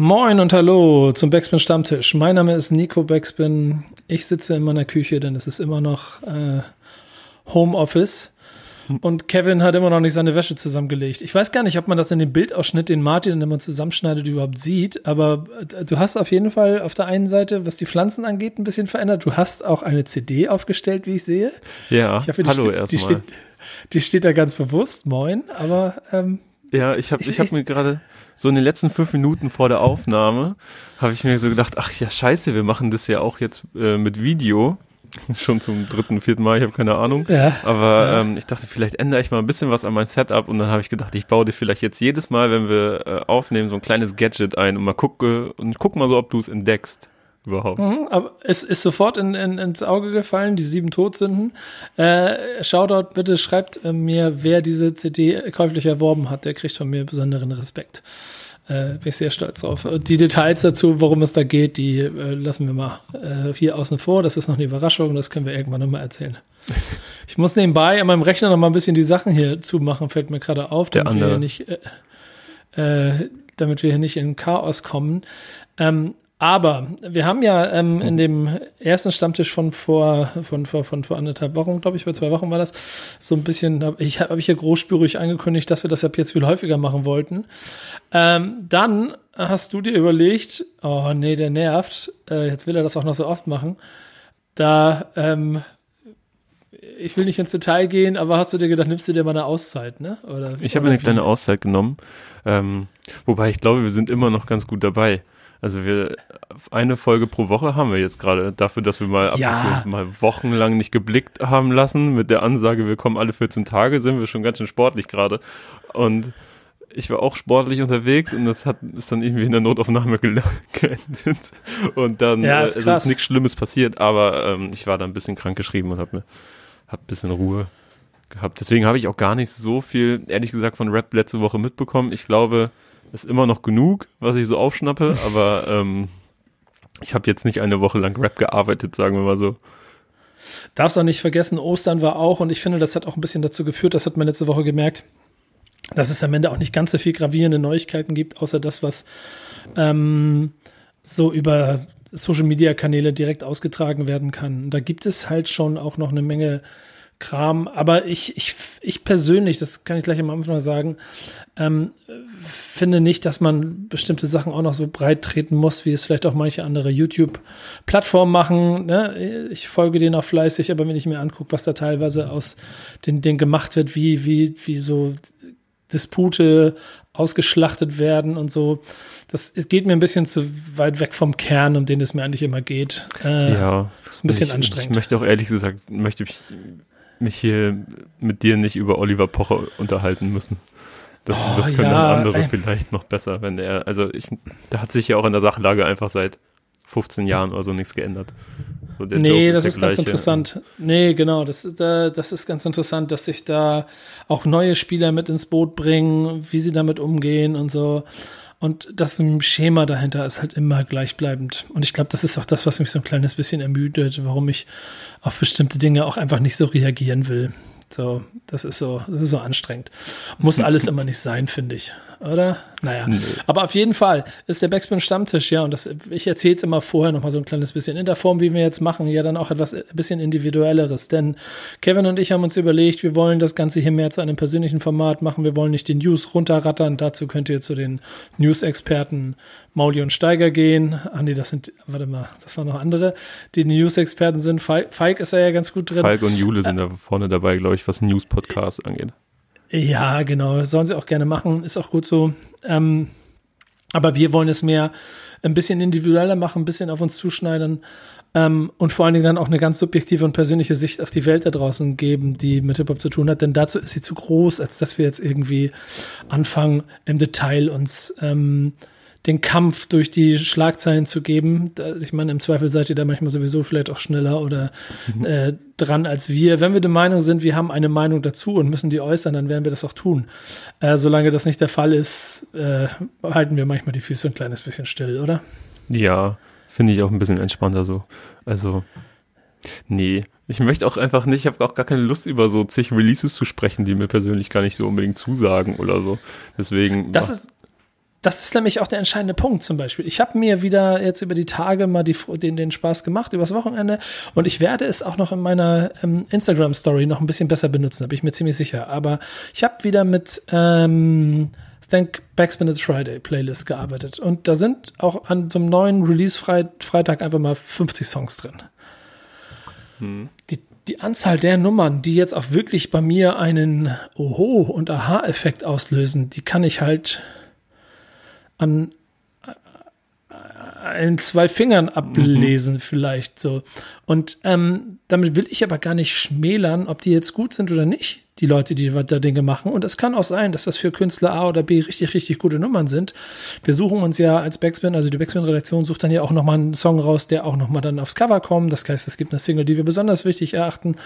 Moin und hallo zum Backspin Stammtisch. Mein Name ist Nico Backspin. Ich sitze in meiner Küche, denn es ist immer noch äh, Homeoffice. Und Kevin hat immer noch nicht seine Wäsche zusammengelegt. Ich weiß gar nicht, ob man das in dem Bildausschnitt, den Martin immer zusammenschneidet, überhaupt sieht. Aber äh, du hast auf jeden Fall auf der einen Seite, was die Pflanzen angeht, ein bisschen verändert. Du hast auch eine CD aufgestellt, wie ich sehe. Ja, ich hoffe, die hallo erstmal. Die steht, die steht da ganz bewusst. Moin. Aber ähm, ja, ich habe ich, ich hab mir gerade so in den letzten fünf Minuten vor der Aufnahme habe ich mir so gedacht, ach ja, scheiße, wir machen das ja auch jetzt äh, mit Video. Schon zum dritten, vierten Mal, ich habe keine Ahnung. Ja, Aber ja. ähm, ich dachte, vielleicht ändere ich mal ein bisschen was an mein Setup und dann habe ich gedacht, ich baue dir vielleicht jetzt jedes Mal, wenn wir äh, aufnehmen, so ein kleines Gadget ein und mal gucke und guck mal so, ob du es entdeckst überhaupt. Mhm, aber es ist sofort in, in, ins Auge gefallen, die sieben Todsünden. Äh, Shoutout, bitte schreibt äh, mir, wer diese CD käuflich erworben hat. Der kriegt von mir besonderen Respekt. Äh, bin ich sehr stolz drauf. Die Details dazu, worum es da geht, die äh, lassen wir mal äh, hier außen vor. Das ist noch eine Überraschung, das können wir irgendwann nochmal erzählen. Ich muss nebenbei an meinem Rechner noch mal ein bisschen die Sachen hier zumachen, fällt mir gerade auf, damit wir hier nicht, äh, äh, damit wir hier nicht in Chaos kommen. Ähm, aber wir haben ja ähm, in dem ersten Stammtisch von vor, von, von, von vor anderthalb Wochen, glaube ich, vor zwei Wochen war das, so ein bisschen, hab ich habe ich hier großspürig angekündigt, dass wir das ab jetzt viel häufiger machen wollten. Ähm, dann hast du dir überlegt, oh nee, der nervt, äh, jetzt will er das auch noch so oft machen. Da, ähm, ich will nicht ins Detail gehen, aber hast du dir gedacht, nimmst du dir mal eine Auszeit, ne? Oder, Ich habe eine kleine Auszeit genommen. Ähm, wobei ich glaube, wir sind immer noch ganz gut dabei. Also wir eine Folge pro Woche haben wir jetzt gerade dafür, dass wir mal ab Ja. dass wir uns mal wochenlang nicht geblickt haben lassen mit der Ansage, wir kommen alle 14 Tage, sind wir schon ganz schön sportlich gerade. Und ich war auch sportlich unterwegs und das hat ist dann irgendwie in der Notaufnahme geendet. Und dann Ja, äh, ist krass. ist nichts Schlimmes passiert, aber ähm, ich war da ein bisschen krank geschrieben und habe mir hab ein bisschen Ruhe gehabt. Deswegen habe ich auch gar nicht so viel, ehrlich gesagt, von Rap letzte Woche mitbekommen. Ich glaube, ist immer noch genug, was ich so aufschnappe, aber ähm, ich habe jetzt nicht eine Woche lang Rap gearbeitet, sagen wir mal so. Darfst auch nicht vergessen, Ostern war auch, und ich finde, das hat auch ein bisschen dazu geführt, das hat man letzte Woche gemerkt, dass es am Ende auch nicht ganz so viel gravierende Neuigkeiten gibt, außer das, was ähm, so über Social Media Kanäle direkt ausgetragen werden kann. Da gibt es halt schon auch noch eine Menge Kram, aber ich, ich, ich persönlich, das kann ich gleich am Anfang mal sagen, ähm, finde nicht, dass man bestimmte Sachen auch noch so breit treten muss, wie es vielleicht auch manche andere YouTube-Plattformen machen. Ne? Ich folge denen auch fleißig, aber wenn ich mir angucke, was da teilweise aus den, den gemacht wird, wie, wie, wie so Dispute ausgeschlachtet werden und so, das es geht mir ein bisschen zu weit weg vom Kern, um den es mir eigentlich immer geht. Äh, ja. Ist ein bisschen ich, anstrengend. Ich möchte auch ehrlich gesagt, möchte ich mich hier mit dir nicht über Oliver Pocher unterhalten müssen. Das, Oh, das können ja, dann andere ey. vielleicht noch besser, wenn er, also ich, da hat sich ja auch in der Sachlage einfach seit 15 Jahren oder so nichts geändert. So, nee, Joke das der ist ganz interessant. Nee, genau, das ist, äh, das ist ganz interessant, dass sich da auch neue Spieler mit ins Boot bringen, wie sie damit umgehen und so. Und das Schema dahinter ist halt immer gleichbleibend. Und ich glaube, das ist auch das, was mich so ein kleines bisschen ermüdet, warum ich auf bestimmte Dinge auch einfach nicht so reagieren will. So, das ist so, das ist so anstrengend. Muss alles immer nicht sein, finde ich. Oder? Naja. Nee. Aber auf jeden Fall ist der Backspin Stammtisch, ja, und das, ich erzähle es immer vorher noch mal so ein kleines bisschen in der Form, wie wir jetzt machen, ja dann auch etwas ein bisschen individuelleres. Denn Kevin und ich haben uns überlegt, wir wollen das Ganze hier mehr zu einem persönlichen Format machen. Wir wollen nicht die News runterrattern. Dazu könnt ihr zu den News-Experten Mauli und Steiger gehen. Ach nee, das sind, warte mal, das waren noch andere, die News-Experten sind. Falk, Falk ist da ja ganz gut drin. Falk und Jule sind da vorne dabei, glaube ich, was News-Podcasts angeht. Ja, genau. Sollen sie auch gerne machen. Ist auch gut so. Ähm, aber wir wollen es mehr ein bisschen individueller machen, ein bisschen auf uns zuschneidern ähm, und vor allen Dingen dann auch eine ganz subjektive und persönliche Sicht auf die Welt da draußen geben, die mit Hip-Hop zu tun hat. Denn dazu ist sie zu groß, als dass wir jetzt irgendwie anfangen, im Detail uns ähm, den Kampf durch die Schlagzeilen zu geben. Ich meine, im Zweifel seid ihr da manchmal sowieso vielleicht auch schneller oder äh, dran als wir. Wenn wir der Meinung sind, wir haben eine Meinung dazu und müssen die äußern, dann werden wir das auch tun. Äh, solange das nicht der Fall ist, äh, halten wir manchmal die Füße ein kleines bisschen still, oder? Ja, finde ich auch ein bisschen entspannter so. Also, nee. Ich möchte auch einfach nicht, ich habe auch gar keine Lust, über so zig Releases zu sprechen, die mir persönlich gar nicht so unbedingt zusagen oder so. Deswegen. Das ist, das ist nämlich auch der entscheidende Punkt zum Beispiel. Ich habe mir wieder jetzt über die Tage mal die, den, den Spaß gemacht, übers Wochenende. Und ich werde es auch noch in meiner ähm, Instagram-Story noch ein bisschen besser benutzen, da bin ich mir ziemlich sicher. Aber ich habe wieder mit ähm, Thank Backspin It's Friday Playlist gearbeitet. Und da sind auch an so einem neuen Release-Freitag einfach mal 50 Songs drin. Hm. Die, die Anzahl der Nummern, die jetzt auch wirklich bei mir einen Oho- und Aha-Effekt auslösen, die kann ich halt an in zwei Fingern ablesen, mhm. vielleicht so. Und ähm, damit will ich aber gar nicht schmälern, ob die jetzt gut sind oder nicht, die Leute, die da Dinge machen. Und es kann auch sein, dass das für Künstler A oder B richtig, richtig gute Nummern sind. Wir suchen uns ja als Backspin, also die Backspin-Redaktion sucht dann ja auch nochmal einen Song raus, der auch nochmal dann aufs Cover kommt. Das heißt, es gibt eine Single, die wir besonders wichtig erachten.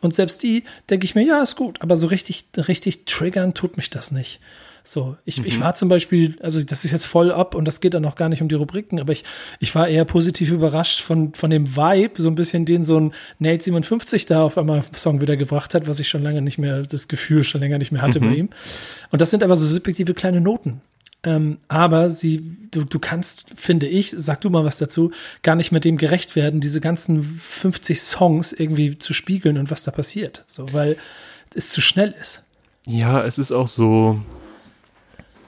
Und selbst die denke ich mir, ja, ist gut, aber so richtig, richtig triggern tut mich das nicht. So, ich, mhm. ich war zum Beispiel, also das ist jetzt voll ab und das geht dann noch gar nicht um die Rubriken, aber ich, ich war eher positiv überrascht von, von dem Vibe, so ein bisschen den so ein Nate 57 da auf einmal Song wieder gebracht hat, was ich schon lange nicht mehr, das Gefühl schon länger nicht mehr hatte mhm. bei ihm. Und das sind aber so subjektive kleine Noten. Ähm, aber sie, du, du kannst, finde ich, sag du mal was dazu, gar nicht mit dem gerecht werden, diese ganzen 50 Songs irgendwie zu spiegeln und was da passiert. So, weil es zu schnell ist. Ja, es ist auch so,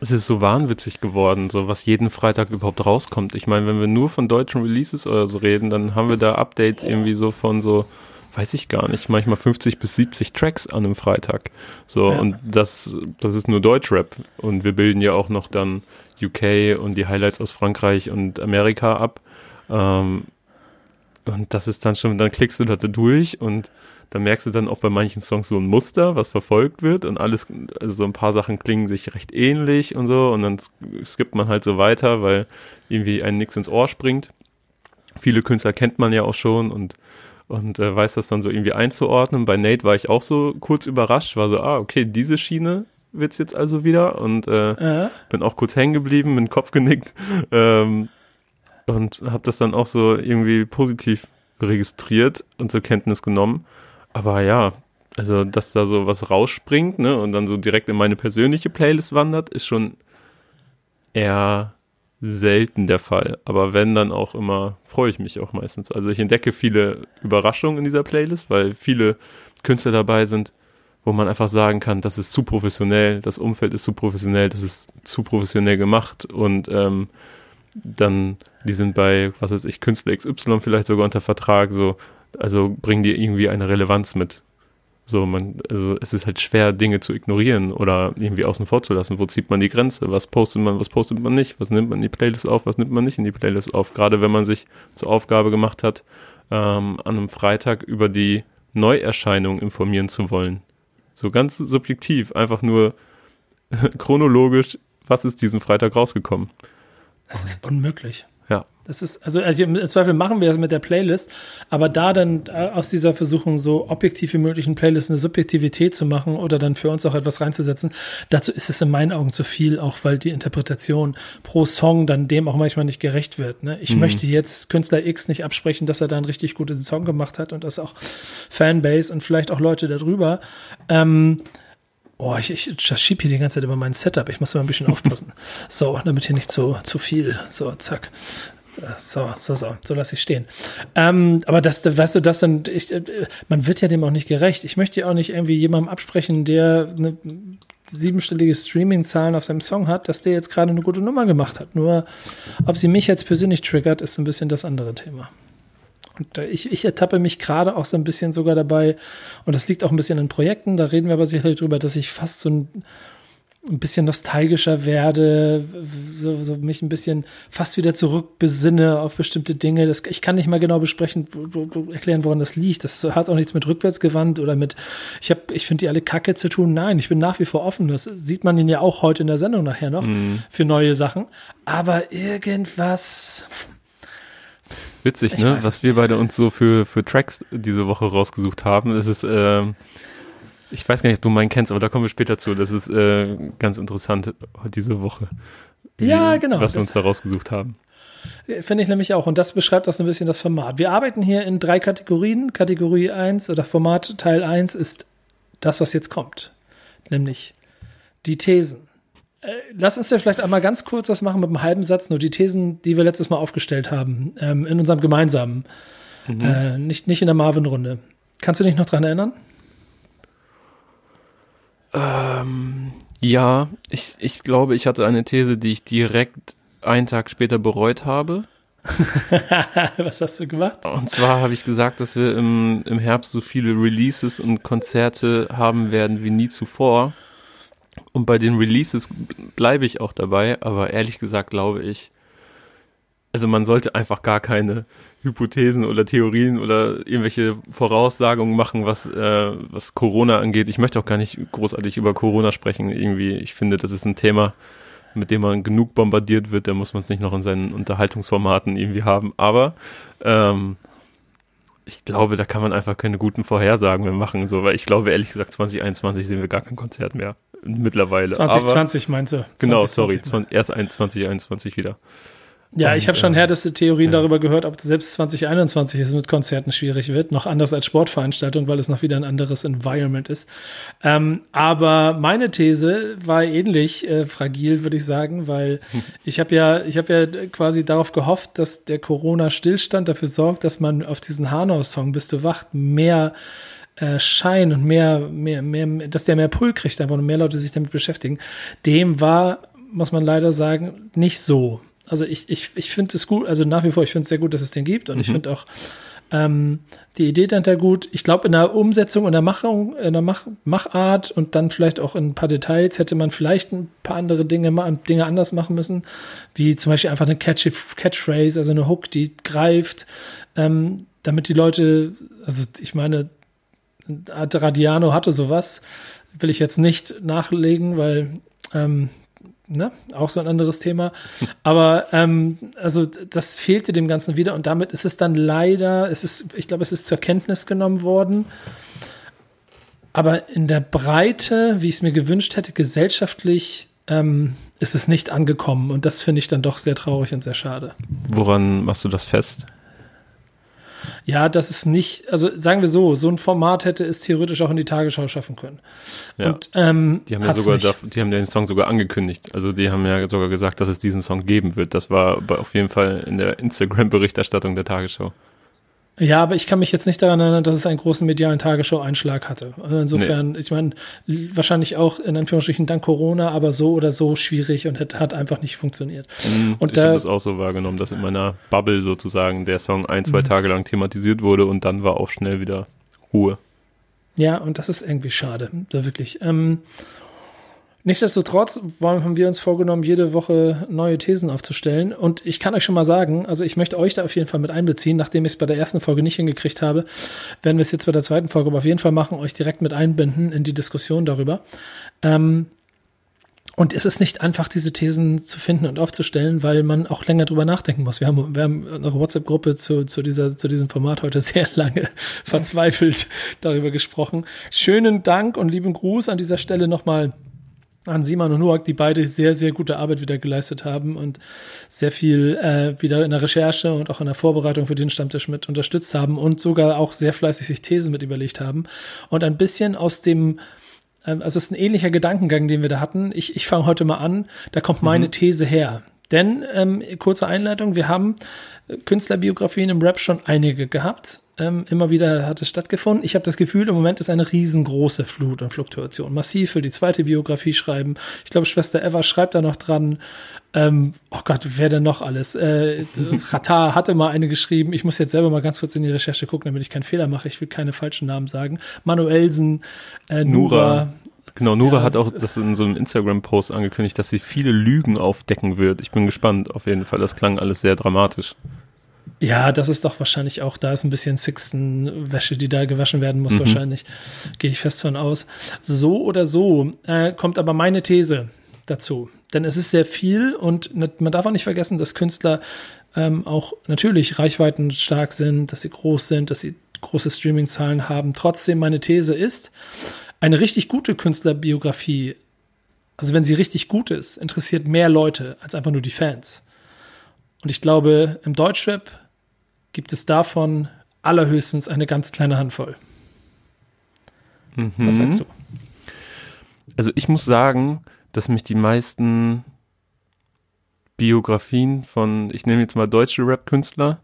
es ist so wahnwitzig geworden, so was jeden Freitag überhaupt rauskommt. Ich meine, wenn wir nur von deutschen Releases oder so reden, dann haben wir da Updates irgendwie so von so, weiß ich gar nicht, manchmal 50 bis 70 Tracks an einem Freitag. So, ja. und das, das ist nur Deutschrap. Und wir bilden ja auch noch dann UK und die Highlights aus Frankreich und Amerika ab. Ähm, und das ist dann schon, dann klickst du da durch und da merkst du dann auch bei manchen Songs so ein Muster, was verfolgt wird und alles, also so ein paar Sachen klingen sich recht ähnlich und so und dann skippt man halt so weiter, weil irgendwie einem nichts ins Ohr springt. Viele Künstler kennt man ja auch schon und und äh, weiß das dann so irgendwie einzuordnen. Bei Nate war ich auch so kurz überrascht, war so, ah, okay, diese Schiene wird's jetzt also wieder und äh, äh. bin auch kurz hängen geblieben, mit dem Kopf genickt ähm, und habe das dann auch so irgendwie positiv registriert und zur Kenntnis genommen. Aber ja, also dass da so was rausspringt, ne, und dann so direkt in meine persönliche Playlist wandert, ist schon eher selten der Fall. Aber wenn, dann auch immer, freue ich mich auch meistens. Also ich entdecke viele Überraschungen in dieser Playlist, weil viele Künstler dabei sind, wo man einfach sagen kann, das ist zu professionell, das Umfeld ist zu professionell, das ist zu professionell gemacht und ähm, dann, die sind bei, was weiß ich, Künstler XY vielleicht sogar unter Vertrag, so, also bringen die irgendwie eine Relevanz mit. So, man, also es ist halt schwer, Dinge zu ignorieren oder irgendwie außen vor zu lassen. Wo zieht man die Grenze? Was postet man, was postet man nicht? Was nimmt man in die Playlist auf, was nimmt man nicht in die Playlist auf? Gerade wenn man sich zur Aufgabe gemacht hat, ähm, an einem Freitag über die Neuerscheinung informieren zu wollen. So ganz subjektiv, einfach nur chronologisch, was ist diesen Freitag rausgekommen? Das ist unmöglich. Das ist, also, also im Zweifel machen wir das mit der Playlist, aber da dann äh, aus dieser Versuchung so objektiv wie möglich eine Playlist eine Subjektivität zu machen oder dann für uns auch etwas reinzusetzen, dazu ist es in meinen Augen zu viel, auch weil die Interpretation pro Song dann dem auch manchmal nicht gerecht wird. Ne? Ich mhm. möchte jetzt Künstler X nicht absprechen, dass er da einen richtig guten Song gemacht hat und das auch Fanbase und vielleicht auch Leute darüber. Ähm, Oh, ich, ich das schieb hier die ganze Zeit über mein Setup. Ich muss mal ein bisschen aufpassen. So, damit hier nicht zu, zu viel. So, zack. So, so, so, so lasse ich stehen. Ähm, aber das, weißt du, das dann, ich, äh, man wird ja dem auch nicht gerecht. Ich möchte ja auch nicht irgendwie jemandem absprechen, der eine siebenstellige Streaming-Zahlen auf seinem Song hat, dass der jetzt gerade eine gute Nummer gemacht hat. Nur, ob sie mich jetzt persönlich triggert, ist ein bisschen das andere Thema. Und äh, ich, ich ertappe mich gerade auch so ein bisschen sogar dabei, und das liegt auch ein bisschen an Projekten, da reden wir aber sicherlich drüber, dass ich fast so ein ein bisschen nostalgischer werde, so, so mich ein bisschen fast wieder zurückbesinne auf bestimmte Dinge. Das, ich kann nicht mal genau besprechen, erklären, woran das liegt. Das hat auch nichts mit rückwärtsgewandt oder mit, ich habe, ich finde die alle Kacke zu tun. Nein, ich bin nach wie vor offen. Das sieht man ja auch heute in der Sendung nachher noch mm. für neue Sachen. Aber irgendwas. Witzig, ne? Was wir beide uns so für, für Tracks diese Woche rausgesucht haben. Das ist, äh, ich weiß gar nicht, ob du meinen kennst, aber da kommen wir später zu. Das ist äh, ganz interessant diese Woche. Ja, genau. Was wir uns da rausgesucht haben. Finde ich nämlich auch. Und das beschreibt auch so ein bisschen das Format. Wir arbeiten hier in drei Kategorien. Kategorie 1 oder Format Teil 1 ist das, was jetzt kommt. Nämlich die Thesen. Äh, lass uns ja vielleicht einmal ganz kurz was machen mit einem halben Satz, nur die Thesen, die wir letztes Mal aufgestellt haben, ähm, in unserem gemeinsamen, mhm. äh, nicht, nicht in der Marvin-Runde. Kannst du dich noch dran erinnern? Ähm, ja, ich, ich glaube, ich hatte eine These, die ich direkt einen Tag später bereut habe. Was hast du gemacht? Und zwar habe ich gesagt, dass wir im, im Herbst so viele Releases und Konzerte haben werden wie nie zuvor. Und bei den Releases bleibe ich auch dabei, aber ehrlich gesagt glaube ich, also man sollte einfach gar keine Hypothesen oder Theorien oder irgendwelche Voraussagungen machen, was, äh, was Corona angeht. Ich möchte auch gar nicht großartig über Corona sprechen. Irgendwie, ich finde, das ist ein Thema, mit dem man genug bombardiert wird. Da muss man es nicht noch in seinen Unterhaltungsformaten irgendwie haben. Aber ähm, ich glaube, da kann man einfach keine guten Vorhersagen mehr machen. So, weil ich glaube, ehrlich gesagt, 2021 sehen wir gar kein Konzert mehr. Mittlerweile. 2020 Aber, meinst du? Genau, sorry. 20, erst 2021 wieder. Ja, ich habe schon härteste Theorien ja. darüber gehört, ob selbst 2021 es mit Konzerten schwierig wird. Noch anders als Sportveranstaltung, weil es noch wieder ein anderes Environment ist. Ähm, aber meine These war ähnlich äh, fragil, würde ich sagen, weil ich habe ja, ich habe ja quasi darauf gehofft, dass der Corona-Stillstand dafür sorgt, dass man auf diesen Hanau-Song Bist du wach mehr äh, Schein und mehr, mehr, mehr, dass der mehr Pull kriegt, einfach und mehr Leute sich damit beschäftigen. Dem war, muss man leider sagen, nicht so. Also ich, ich, ich finde es gut, also nach wie vor, ich finde es sehr gut, dass es den gibt und mhm. ich finde auch ähm, die Idee dahinter gut. Ich glaube, in der Umsetzung, in der Machung, in der Mach, Machart und dann vielleicht auch in ein paar Details hätte man vielleicht ein paar andere Dinge, Dinge anders machen müssen, wie zum Beispiel einfach eine Catchy, Catchphrase, also eine Hook, die greift, ähm, damit die Leute, also ich meine, Radiano hatte sowas, will ich jetzt nicht nachlegen, weil ähm, ne? Auch so ein anderes Thema. Aber ähm, also das fehlte dem Ganzen wieder und damit ist es dann leider, es ist, ich glaube, es ist zur Kenntnis genommen worden. Aber in der Breite, wie ich es mir gewünscht hätte, gesellschaftlich ähm, ist es nicht angekommen. Und das finde ich dann doch sehr traurig und sehr schade. Woran machst du das fest? Ja, das ist nicht, also sagen wir so, so ein Format hätte es theoretisch auch in die Tagesschau schaffen können. Ja. Und, ähm, die haben ja sogar, da, die haben den Song sogar angekündigt. Also die haben ja sogar gesagt, dass es diesen Song geben wird. Das war auf jeden Fall in der Instagram-Berichterstattung der Tagesschau. Ja, aber ich kann mich jetzt nicht daran erinnern, dass es einen großen medialen Tagesschau-Einschlag hatte. Also insofern, nee. ich meine, wahrscheinlich auch in Anführungsstrichen dank Corona, aber so oder so schwierig und hat, hat einfach nicht funktioniert. Mhm, und ich habe das auch so wahrgenommen, dass in meiner Bubble sozusagen der Song ein, zwei mhm. Tage lang thematisiert wurde und dann war auch schnell wieder Ruhe. Ja, und das ist irgendwie schade, da wirklich. Ähm, Nichtsdestotrotz haben wir uns vorgenommen, jede Woche neue Thesen aufzustellen. Und ich kann euch schon mal sagen, also ich möchte euch da auf jeden Fall mit einbeziehen. Nachdem ich es bei der ersten Folge nicht hingekriegt habe, werden wir es jetzt bei der zweiten Folge aber auf jeden Fall machen, euch direkt mit einbinden in die Diskussion darüber. Ähm, und es ist nicht einfach, diese Thesen zu finden und aufzustellen, weil man auch länger drüber nachdenken muss. Wir haben, wir haben in unserer WhatsApp-Gruppe zu, zu, dieser, zu diesem Format heute sehr lange verzweifelt darüber gesprochen. Schönen Dank und lieben Gruß an dieser Stelle nochmal an Simon und Noak, die beide sehr, sehr gute Arbeit wieder geleistet haben und sehr viel äh, wieder in der Recherche und auch in der Vorbereitung für den Stammtisch mit unterstützt haben und sogar auch sehr fleißig sich Thesen mit überlegt haben. Und ein bisschen aus dem, ähm, also es ist ein ähnlicher Gedankengang, den wir da hatten. Ich, ich fange heute mal an, da kommt meine mhm. These her. Denn, ähm, kurze Einleitung, wir haben Künstlerbiografien im Rap schon einige gehabt ähm, immer wieder hat es stattgefunden. Ich habe das Gefühl, im Moment ist eine riesengroße Flut und Fluktuation. Massiv will die zweite Biografie schreiben. Ich glaube, Schwester Eva schreibt da noch dran. Ähm, oh Gott, wer denn noch alles? Äh, Rata hatte mal eine geschrieben. Ich muss jetzt selber mal ganz kurz in die Recherche gucken, damit ich keinen Fehler mache. Ich will keine falschen Namen sagen. Manuelsen, äh, Nura. Nura. Genau, Nura ja. hat auch das in so einem Instagram-Post angekündigt, dass sie viele Lügen aufdecken wird. Ich bin gespannt, auf jeden Fall. Das klang alles sehr dramatisch. Ja, das ist doch wahrscheinlich auch, da ist ein bisschen Sixten-Wäsche, die da gewaschen werden muss, mhm. wahrscheinlich. Gehe ich fest von aus. So oder so äh, kommt aber meine These dazu. Denn es ist sehr viel und man darf auch nicht vergessen, dass Künstler ähm, auch natürlich Reichweiten stark sind, dass sie groß sind, dass sie große Streaming-Zahlen haben. Trotzdem meine These ist, eine richtig gute Künstlerbiografie, also wenn sie richtig gut ist, interessiert mehr Leute als einfach nur die Fans. Und ich glaube, im Deutschrap gibt es davon allerhöchstens eine ganz kleine Handvoll. Mhm. Was sagst du? Also ich muss sagen, dass mich die meisten Biografien von, ich nehme jetzt mal deutsche Rap-Künstler,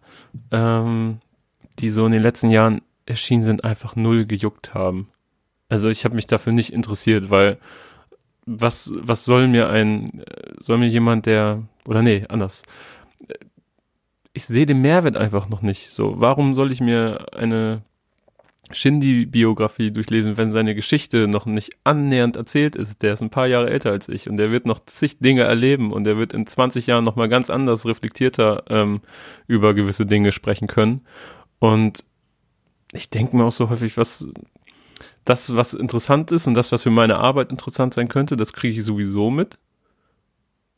ähm, die so in den letzten Jahren erschienen sind, einfach null gejuckt haben. Also ich habe mich dafür nicht interessiert, weil was, was soll mir ein, soll mir jemand, der, oder nee, anders. Ich sehe den Mehrwert einfach noch nicht. So, warum soll ich mir eine Shindy-Biografie durchlesen, wenn seine Geschichte noch nicht annähernd erzählt ist. Der ist ein paar Jahre älter als ich und der wird noch zig Dinge erleben und der wird in 20 Jahren nochmal ganz anders reflektierter ähm, über gewisse Dinge sprechen können. Und ich denke mir auch so häufig, was das, was interessant ist und das, was für meine Arbeit interessant sein könnte, das kriege ich sowieso mit.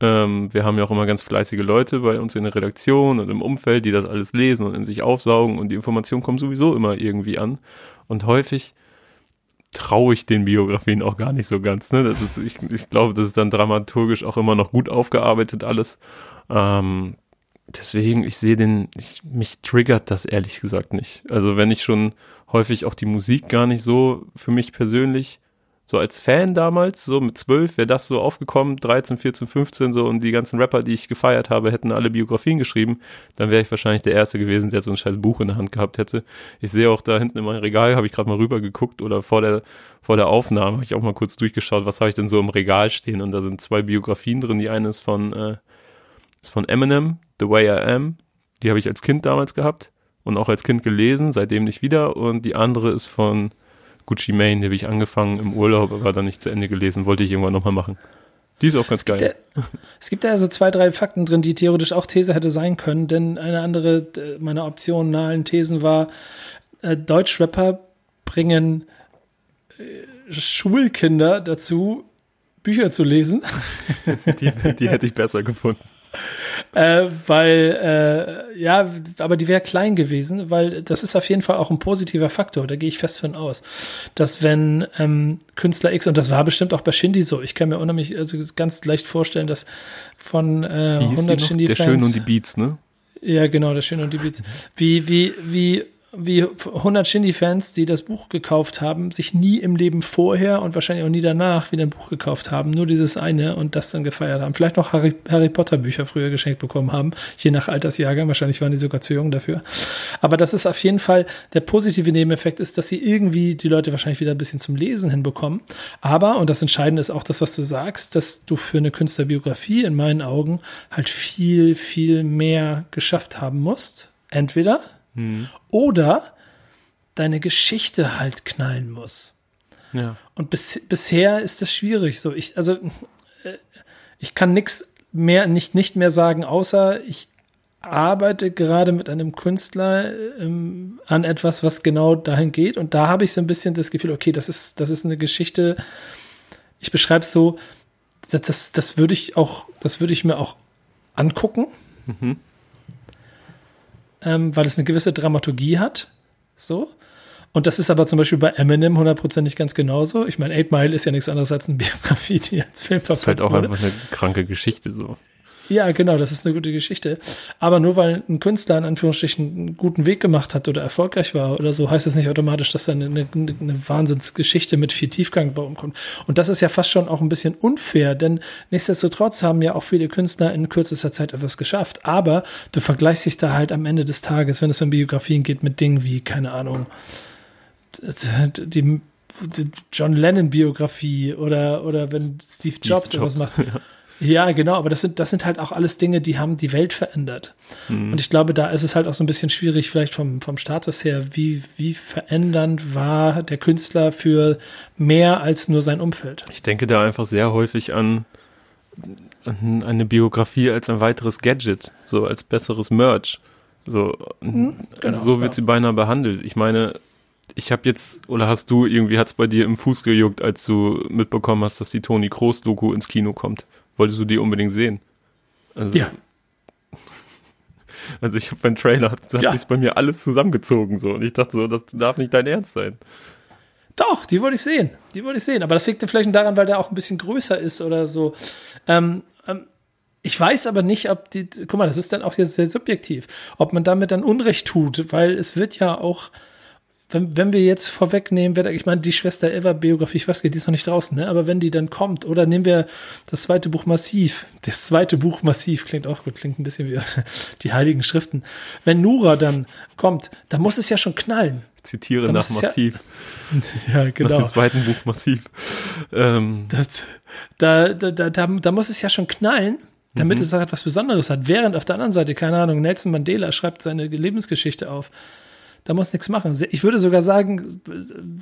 Ähm, wir haben ja auch immer ganz fleißige Leute bei uns in der Redaktion und im Umfeld, die das alles lesen und in sich aufsaugen und die Informationen kommen sowieso immer irgendwie an. Und häufig traue ich den Biografien auch gar nicht so ganz. Ne? Ist, ich, ich glaube, das ist dann dramaturgisch auch immer noch gut aufgearbeitet alles. Ähm, deswegen, ich sehe den, ich, mich triggert das ehrlich gesagt nicht. Also wenn ich schon häufig auch die Musik gar nicht so für mich persönlich so als Fan damals, so mit zwölf wäre das so aufgekommen, 13, 14, 15 so und die ganzen Rapper, die ich gefeiert habe, hätten alle Biografien geschrieben, dann wäre ich wahrscheinlich der Erste gewesen, der so ein scheiß Buch in der Hand gehabt hätte. Ich sehe auch da hinten in meinem Regal, habe ich gerade mal rüber geguckt oder vor der, vor der Aufnahme habe ich auch mal kurz durchgeschaut, was habe ich denn so im Regal stehen? Und da sind zwei Biografien drin, die eine ist von, äh, ist von Eminem, The Way I Am, die habe ich als Kind damals gehabt und auch als Kind gelesen, seitdem nicht wieder. Und die andere ist von Gucci Mane, die habe ich angefangen im Urlaub, aber dann nicht zu Ende gelesen, wollte ich irgendwann nochmal machen. Die ist auch ganz es geil. Ja, es gibt da so zwei, drei Fakten drin, die theoretisch auch These hätte sein können, denn eine andere meiner optionalen Thesen war, äh, Deutschrapper bringen äh, Schulkinder dazu, Bücher zu lesen. die, die hätte ich besser gefunden äh, weil, äh, ja, aber die wäre klein gewesen, weil das ist auf jeden Fall auch ein positiver Faktor, da gehe ich fest von aus, dass wenn ähm, Künstler X, und das war bestimmt auch bei Shindy so, ich kann mir unheimlich, also ganz leicht vorstellen, dass von äh, 100 Shindy-Fans... Der Schön und die Beats, ne? Ja, genau, der Schön und die Beats. Wie, wie, wie wie 100 Shindy-Fans, die das Buch gekauft haben, sich nie im Leben vorher und wahrscheinlich auch nie danach wieder ein Buch gekauft haben, nur dieses eine und das dann gefeiert haben. Vielleicht noch Harry, Harry Potter-Bücher früher geschenkt bekommen haben, je nach Altersjahrgang. Wahrscheinlich waren die sogar zu jung dafür. Aber das ist auf jeden Fall der positive Nebeneffekt ist, dass sie irgendwie die Leute wahrscheinlich wieder ein bisschen zum Lesen hinbekommen. Aber, und das Entscheidende ist auch das, was du sagst, dass du für eine Künstlerbiografie in meinen Augen halt viel, viel mehr geschafft haben musst. Entweder hm. Oder deine Geschichte halt knallen muss. Ja. Und bis, bisher ist das schwierig. So, ich, also, äh, ich kann nichts mehr, nicht, nicht mehr sagen, außer ich arbeite gerade mit einem Künstler ähm, an etwas, was genau dahin geht. Und da habe ich so ein bisschen das Gefühl, okay, das ist, das ist eine Geschichte. Ich beschreibe es so, das, das, das würde ich auch, das würde ich mir auch angucken. Mhm ähm, weil es eine gewisse Dramaturgie hat. So. Und das ist aber zum Beispiel bei Eminem hundertprozentig ganz genauso. Ich meine, Eight Mile ist ja nichts anderes als eine Biografie, die als Film verfolgt Das ist halt auch wurde. einfach eine kranke Geschichte so. Ja, genau, das ist eine gute Geschichte. Aber nur weil ein Künstler in Anführungsstrichen einen guten Weg gemacht hat oder erfolgreich war oder so, heißt das nicht automatisch, dass da eine, eine, eine Wahnsinnsgeschichte mit viel Tiefgang bei umkommt. Und das ist ja fast schon auch ein bisschen unfair, denn nichtsdestotrotz haben ja auch viele Künstler in kürzester Zeit etwas geschafft. Aber du vergleichst dich da halt am Ende des Tages, wenn es um Biografien geht, mit Dingen wie, keine Ahnung, die, John Lennon Biografie oder, oder wenn Steve Jobs, Steve Jobs etwas macht. Ja ja, genau, aber das sind, das sind halt auch alles Dinge, die haben die Welt verändert. Mhm. Und ich glaube, da ist es halt auch so ein bisschen schwierig, vielleicht vom, vom Status her, wie, wie verändernd war der Künstler für mehr als nur sein Umfeld. Ich denke da einfach sehr häufig an, an eine Biografie als ein weiteres Gadget, so als besseres Merch. So, mhm, genau, also so wird ja. sie beinahe behandelt. Ich meine, ich habe jetzt, oder hast du, irgendwie hat es bei dir im Fuß gejuckt, als du mitbekommen hast, dass die Toni Kroos-Doku ins Kino kommt? Wolltest du die unbedingt sehen? Also, ja. Also ich habe beim Trailer, hat, ja. sich bei mir alles zusammengezogen so und ich dachte so, das darf nicht dein Ernst sein. Doch, die wollte ich sehen. Die wollte ich sehen. Aber das liegt vielleicht daran, weil der auch ein bisschen größer ist oder so. Ähm, ähm, ich weiß aber nicht, ob die, guck mal, das ist dann auch jetzt sehr subjektiv, ob man damit dann Unrecht tut, weil es wird ja auch wenn, wenn wir jetzt vorwegnehmen, wer, ich meine, die Schwester Eva-Biografie, ich weiß nicht, die ist noch nicht draußen, ne? aber wenn die dann kommt, oder nehmen wir das zweite Buch Massiv, das zweite Buch Massiv, klingt auch gut, klingt ein bisschen wie die Heiligen Schriften. Wenn Nura dann kommt, dann muss es ja schon knallen. Ich zitiere dann nach Massiv. Ja, ja, genau. Nach dem zweiten Buch Massiv. Ähm. Das, da, da, da, da, da muss es ja schon knallen, damit mhm. es auch etwas Besonderes hat. Während auf der anderen Seite, keine Ahnung, Nelson Mandela schreibt seine Lebensgeschichte auf da muss nichts machen. Ich würde sogar sagen,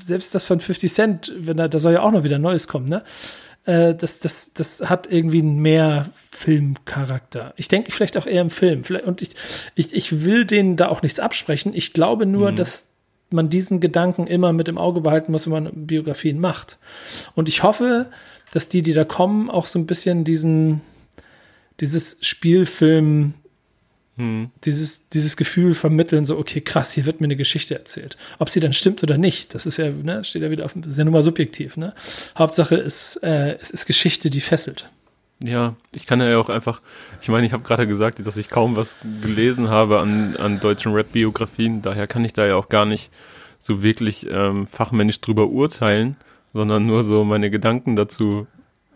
selbst das von 50 Cent, wenn da, da soll ja auch noch wieder Neues kommen, ne? Äh, das, das, das hat irgendwie mehr Filmcharakter. Ich denke vielleicht auch eher im Film. Und ich, ich, ich will denen da auch nichts absprechen. Ich glaube nur, mhm. dass man diesen Gedanken immer mit im Auge behalten muss, wenn man Biografien macht. Und ich hoffe, dass die, die da kommen, auch so ein bisschen diesen, dieses Spielfilm hm. Dieses, dieses Gefühl vermitteln, so, okay, krass, hier wird mir eine Geschichte erzählt. Ob sie dann stimmt oder nicht, das ist ja, ne, steht ja wieder auf, ist ja nur mal subjektiv, ne? Hauptsache ist, äh, es ist Geschichte, die fesselt. Ja, ich kann ja auch einfach, ich meine, ich habe gerade gesagt, dass ich kaum was gelesen habe an, an deutschen Rap-Biografien, daher kann ich da ja auch gar nicht so wirklich ähm, fachmännisch drüber urteilen, sondern nur so meine Gedanken dazu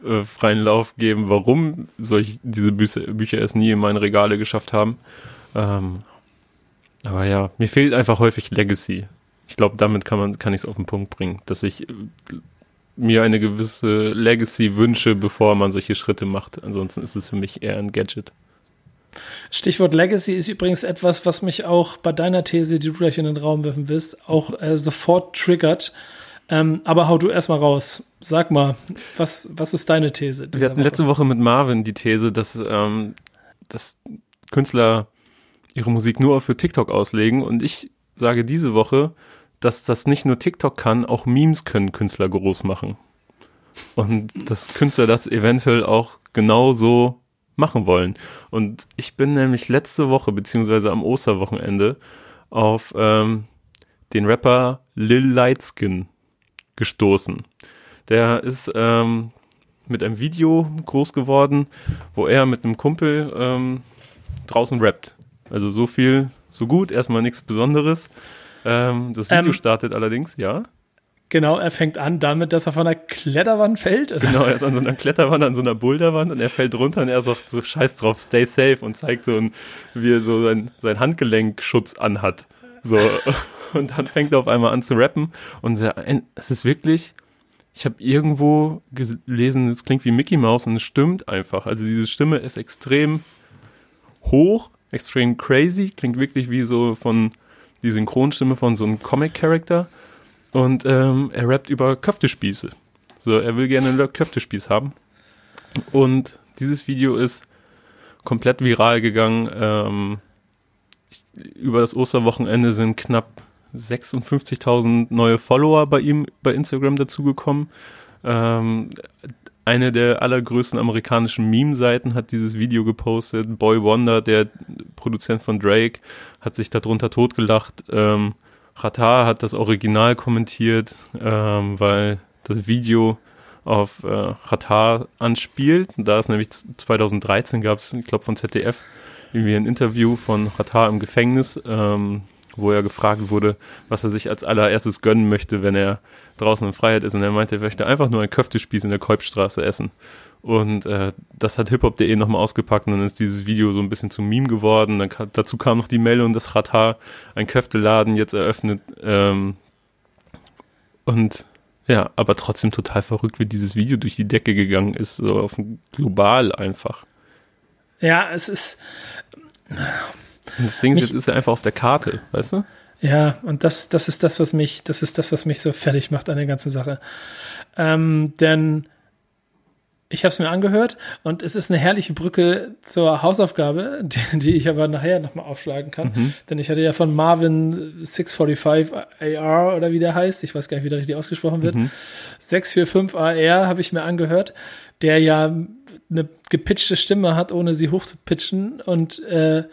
äh, freien Lauf geben, warum solch, diese Bücher, Bücher es nie in meine Regale geschafft haben. Ähm, aber ja, mir fehlt einfach häufig Legacy. Ich glaube, damit kann man, kann ich es auf den Punkt bringen, dass ich äh, mir eine gewisse Legacy wünsche, bevor man solche Schritte macht. Ansonsten ist es für mich eher ein Gadget. Stichwort Legacy ist übrigens etwas, was mich auch bei deiner These, die du gleich in den Raum werfen wirst, auch äh, sofort triggert. Ähm, aber hau du erstmal raus. Sag mal, was, was ist deine These? Wir hatten Woche? letzte Woche mit Marvin die These, dass, ähm, dass Künstler ihre Musik nur für TikTok auslegen und ich sage diese Woche, dass das nicht nur TikTok kann, auch Memes können Künstler groß machen. Und dass Künstler das eventuell auch genauso machen wollen. Und ich bin nämlich letzte Woche, beziehungsweise am Osterwochenende, auf ähm, den Rapper Lil Lightskin gestoßen. Der ist ähm, mit einem Video groß geworden, wo er mit einem Kumpel ähm, draußen rappt. Also so viel, so gut, erstmal nichts Besonderes. Ähm, das Video ähm, startet allerdings, ja. Genau, er fängt an damit, dass er von einer Kletterwand fällt. Oder? Genau, er ist an so einer Kletterwand, an so einer Boulderwand und er fällt runter und er sagt so scheiß drauf, stay safe und zeigt so, ein, wie er so sein, sein Handgelenkschutz anhat. So, und dann fängt er auf einmal an zu rappen und es ist wirklich, ich habe irgendwo gelesen, es klingt wie Mickey Mouse und es stimmt einfach. Also diese Stimme ist extrem hoch, extrem crazy, klingt wirklich wie so von die Synchronstimme von so einem Comic-Character und ähm, er rappt über Köftespieße. So, er will gerne einen Köftespieß haben. Und dieses Video ist komplett viral gegangen. Ähm, über das Osterwochenende sind knapp 56.000 neue Follower bei ihm bei Instagram dazugekommen. Ähm, eine der allergrößten amerikanischen Meme-Seiten hat dieses Video gepostet. Boy Wonder, der Produzent von Drake, hat sich darunter totgelacht. Ähm, hat das Original kommentiert, ähm, weil das Video auf äh, anspielt. Da ist nämlich 2013 gab es, ich glaube von ZDF, irgendwie ein Interview von Rata im Gefängnis, ähm, wo er gefragt wurde, was er sich als allererstes gönnen möchte, wenn er draußen in Freiheit ist. Und er meinte, er möchte einfach nur ein Köftespieß in der Kolbstraße essen. Und äh, das hat hiphop.de nochmal ausgepackt und dann ist dieses Video so ein bisschen zum Meme geworden. Dann dazu kam noch die Meldung, dass Rata ein Köfteladen jetzt eröffnet. Ähm, und ja, aber trotzdem total verrückt, wie dieses Video durch die Decke gegangen ist, so auf global einfach. Ja, es ist. Das Ding ist, jetzt ist er einfach auf der Karte, weißt du? Ja, und das, das ist das, was mich, das ist das, was mich so fertig macht an der ganzen Sache. Ähm, denn ich habe es mir angehört und es ist eine herrliche Brücke zur Hausaufgabe, die, die ich aber nachher nochmal aufschlagen kann. Mhm. Denn ich hatte ja von Marvin 645 AR oder wie der heißt, ich weiß gar nicht, wie der richtig ausgesprochen wird, mhm. 645 AR habe ich mir angehört, der ja eine gepitchte Stimme hat, ohne sie hochzupitchen und äh,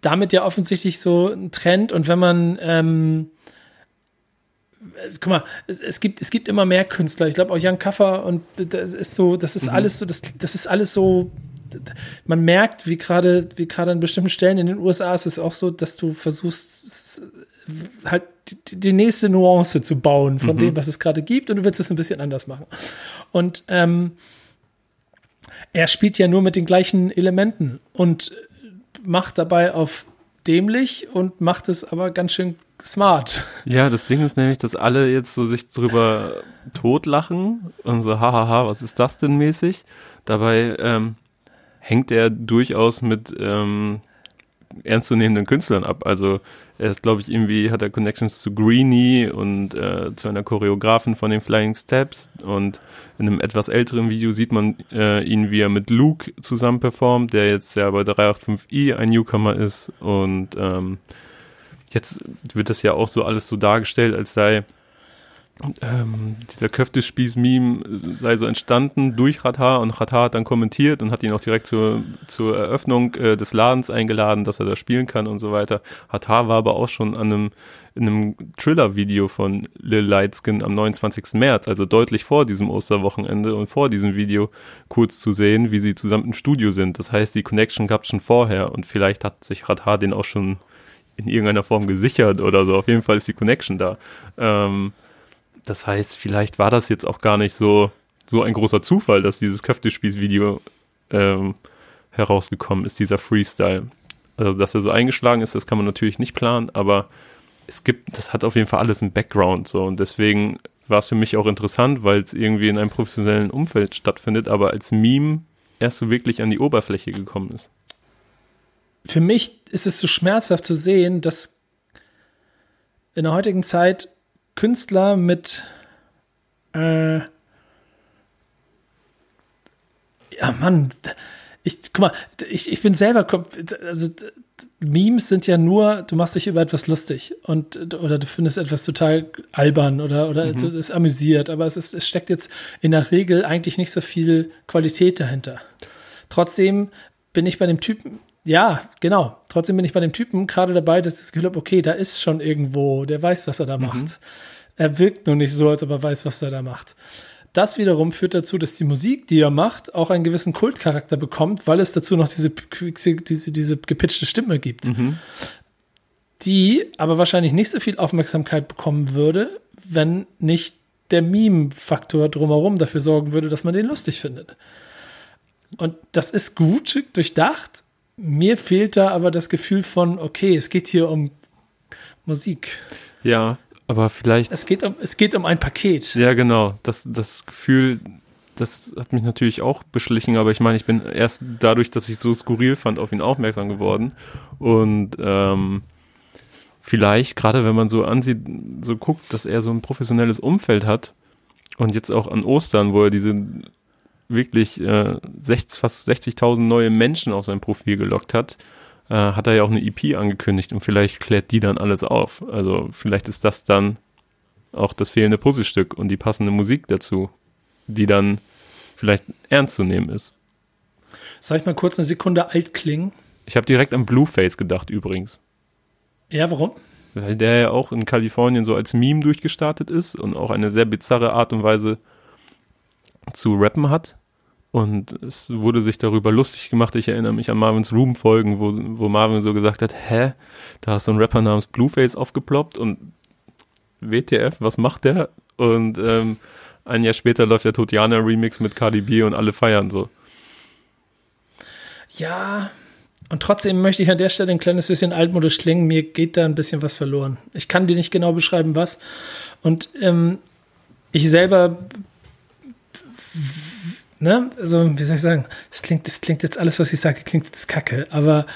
damit ja offensichtlich so ein Trend und wenn man ähm, guck mal, es, es, gibt, es gibt immer mehr Künstler. Ich glaube auch Jan Kaffer und das ist so, das ist mhm. alles so, das, das ist alles so, man merkt, wie gerade, wie gerade an bestimmten Stellen in den USA ist es auch so, dass du versuchst, halt die, die nächste Nuance zu bauen von mhm. dem, was es gerade gibt und du willst es ein bisschen anders machen. Und ähm, er spielt ja nur mit den gleichen Elementen und macht dabei auf dämlich und macht es aber ganz schön smart. Ja, das Ding ist nämlich, dass alle jetzt so sich drüber totlachen und so, hahaha, was ist das denn mäßig? Dabei ähm, hängt er durchaus mit ähm, ernstzunehmenden Künstlern ab. Also er ist, glaube ich, irgendwie, hat er Connections zu Greenie und äh, zu einer Choreografin von den Flying Steps. Und in einem etwas älteren Video sieht man äh, ihn, wie er mit Luke zusammen performt, der jetzt ja bei 385i ein Newcomer ist. Und ähm, jetzt wird das ja auch so alles so dargestellt, als sei ähm, dieser Köftespieß-Meme sei so entstanden durch Radha und Radha hat dann kommentiert und hat ihn auch direkt zur, zur Eröffnung äh, des Ladens eingeladen, dass er da spielen kann und so weiter. Radha war aber auch schon an einem, in einem Thriller-Video von Lil Lightskin am 29. März, also deutlich vor diesem Osterwochenende und vor diesem Video kurz zu sehen, wie sie zusammen im Studio sind. Das heißt, die Connection gab es schon vorher und vielleicht hat sich Radha den auch schon in irgendeiner Form gesichert oder so. Auf jeden Fall ist die Connection da. Ähm, das heißt, vielleicht war das jetzt auch gar nicht so, so ein großer Zufall, dass dieses Köftespieß-Video ähm, herausgekommen ist, dieser Freestyle. Also, dass er so eingeschlagen ist, das kann man natürlich nicht planen, aber es gibt, das hat auf jeden Fall alles einen Background so und deswegen war es für mich auch interessant, weil es irgendwie in einem professionellen Umfeld stattfindet, aber als Meme erst so wirklich an die Oberfläche gekommen ist. Für mich ist es so schmerzhaft zu sehen, dass in der heutigen Zeit Künstler mit äh, ja Mann, ich guck mal, ich, ich bin selber also Memes sind ja nur, du machst dich über etwas lustig und oder du findest etwas total albern oder oder mhm. es ist amüsiert, aber es ist es steckt jetzt in der Regel eigentlich nicht so viel Qualität dahinter. Trotzdem bin ich bei dem Typen ja, genau. Trotzdem bin ich bei dem Typen gerade dabei, dass ich das Gefühl habe, okay, da ist schon irgendwo, der weiß, was er da mhm. macht. Er wirkt nur nicht so, als ob er weiß, was er da macht. Das wiederum führt dazu, dass die Musik, die er macht, auch einen gewissen Kultcharakter bekommt, weil es dazu noch diese, diese, diese gepitchte Stimme gibt. Mhm. Die aber wahrscheinlich nicht so viel Aufmerksamkeit bekommen würde, wenn nicht der Meme-Faktor drumherum dafür sorgen würde, dass man den lustig findet. Und das ist gut durchdacht, mir fehlt da aber das Gefühl von, okay, es geht hier um Musik. Ja, aber vielleicht. Es geht um, es geht um ein Paket. Ja, genau. Das, das Gefühl, das hat mich natürlich auch beschlichen, aber ich meine, ich bin erst dadurch, dass ich es so skurril fand, auf ihn aufmerksam geworden. Und ähm, vielleicht, gerade wenn man so ansieht, so guckt, dass er so ein professionelles Umfeld hat und jetzt auch an Ostern, wo er diese wirklich äh, 60, fast 60.000 neue Menschen auf sein Profil gelockt hat, äh, hat er ja auch eine EP angekündigt und vielleicht klärt die dann alles auf. Also vielleicht ist das dann auch das fehlende Puzzlestück und die passende Musik dazu, die dann vielleicht ernst zu nehmen ist. Soll ich mal kurz eine Sekunde alt klingen? Ich habe direkt an Blueface gedacht übrigens. Ja, warum? Weil der ja auch in Kalifornien so als Meme durchgestartet ist und auch eine sehr bizarre Art und Weise zu rappen hat. Und es wurde sich darüber lustig gemacht. Ich erinnere mich an Marvins Room-Folgen, wo, wo Marvin so gesagt hat, hä, da ist so ein Rapper namens Blueface aufgeploppt und WTF, was macht der? Und ähm, ein Jahr später läuft der Totiana Remix mit Cardi B und alle feiern so. Ja, und trotzdem möchte ich an der Stelle ein kleines bisschen altmodisch klingen. Mir geht da ein bisschen was verloren. Ich kann dir nicht genau beschreiben, was. Und ähm, ich selber ne, also wie soll ich sagen, das klingt, das klingt jetzt alles, was ich sage, klingt jetzt kacke, aber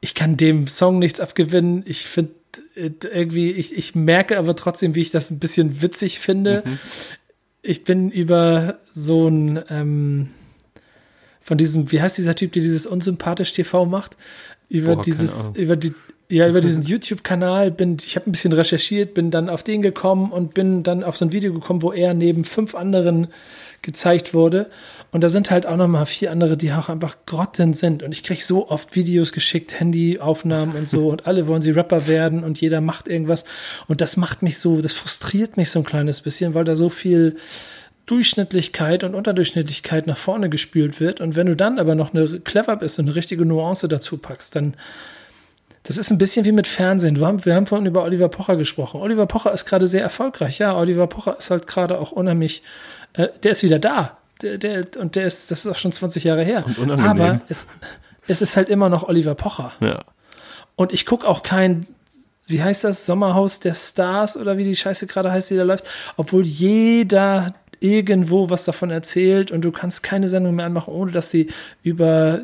ich kann dem Song nichts abgewinnen. Ich finde äh, irgendwie, ich, ich merke aber trotzdem, wie ich das ein bisschen witzig finde. Mhm. Ich bin über so ein, ähm, von diesem, wie heißt dieser Typ, der dieses unsympathisch TV macht? Über Boah, dieses, über die, ja, über diesen YouTube-Kanal bin, ich habe ein bisschen recherchiert, bin dann auf den gekommen und bin dann auf so ein Video gekommen, wo er neben fünf anderen gezeigt wurde. Und da sind halt auch noch mal vier andere, die auch einfach Grotten sind. Und ich krieg so oft Videos geschickt, Handyaufnahmen und so. Und alle wollen sie Rapper werden und jeder macht irgendwas. Und das macht mich so, das frustriert mich so ein kleines bisschen, weil da so viel Durchschnittlichkeit und Unterdurchschnittlichkeit nach vorne gespült wird. Und wenn du dann aber noch eine clever bist und eine richtige Nuance dazu packst, dann Das ist ein bisschen wie mit Fernsehen. Du haben, wir haben vorhin über Oliver Pocher gesprochen. Oliver Pocher ist gerade sehr erfolgreich. Ja, Oliver Pocher ist halt gerade auch unheimlich, äh, der ist wieder da. Der, der, und der ist, das ist auch schon 20 Jahre her. Aber es, es ist halt immer noch Oliver Pocher. Ja. Und ich gucke auch kein, wie heißt das, Sommerhaus der Stars oder wie die Scheiße gerade heißt, die da läuft, obwohl jeder irgendwo was davon erzählt und du kannst keine Sendung mehr anmachen, ohne dass sie über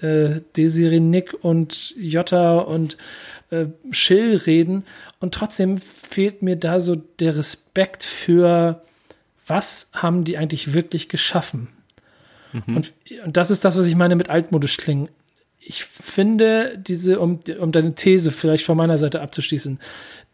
äh, Desiree Nick und Jota und äh, Schill reden. Und trotzdem fehlt mir da so der Respekt für, was haben die eigentlich wirklich geschaffen. Mhm. Und, und das ist das, was ich meine mit altmodisch klingen. Ich finde diese, um, um deine These vielleicht von meiner Seite abzuschließen,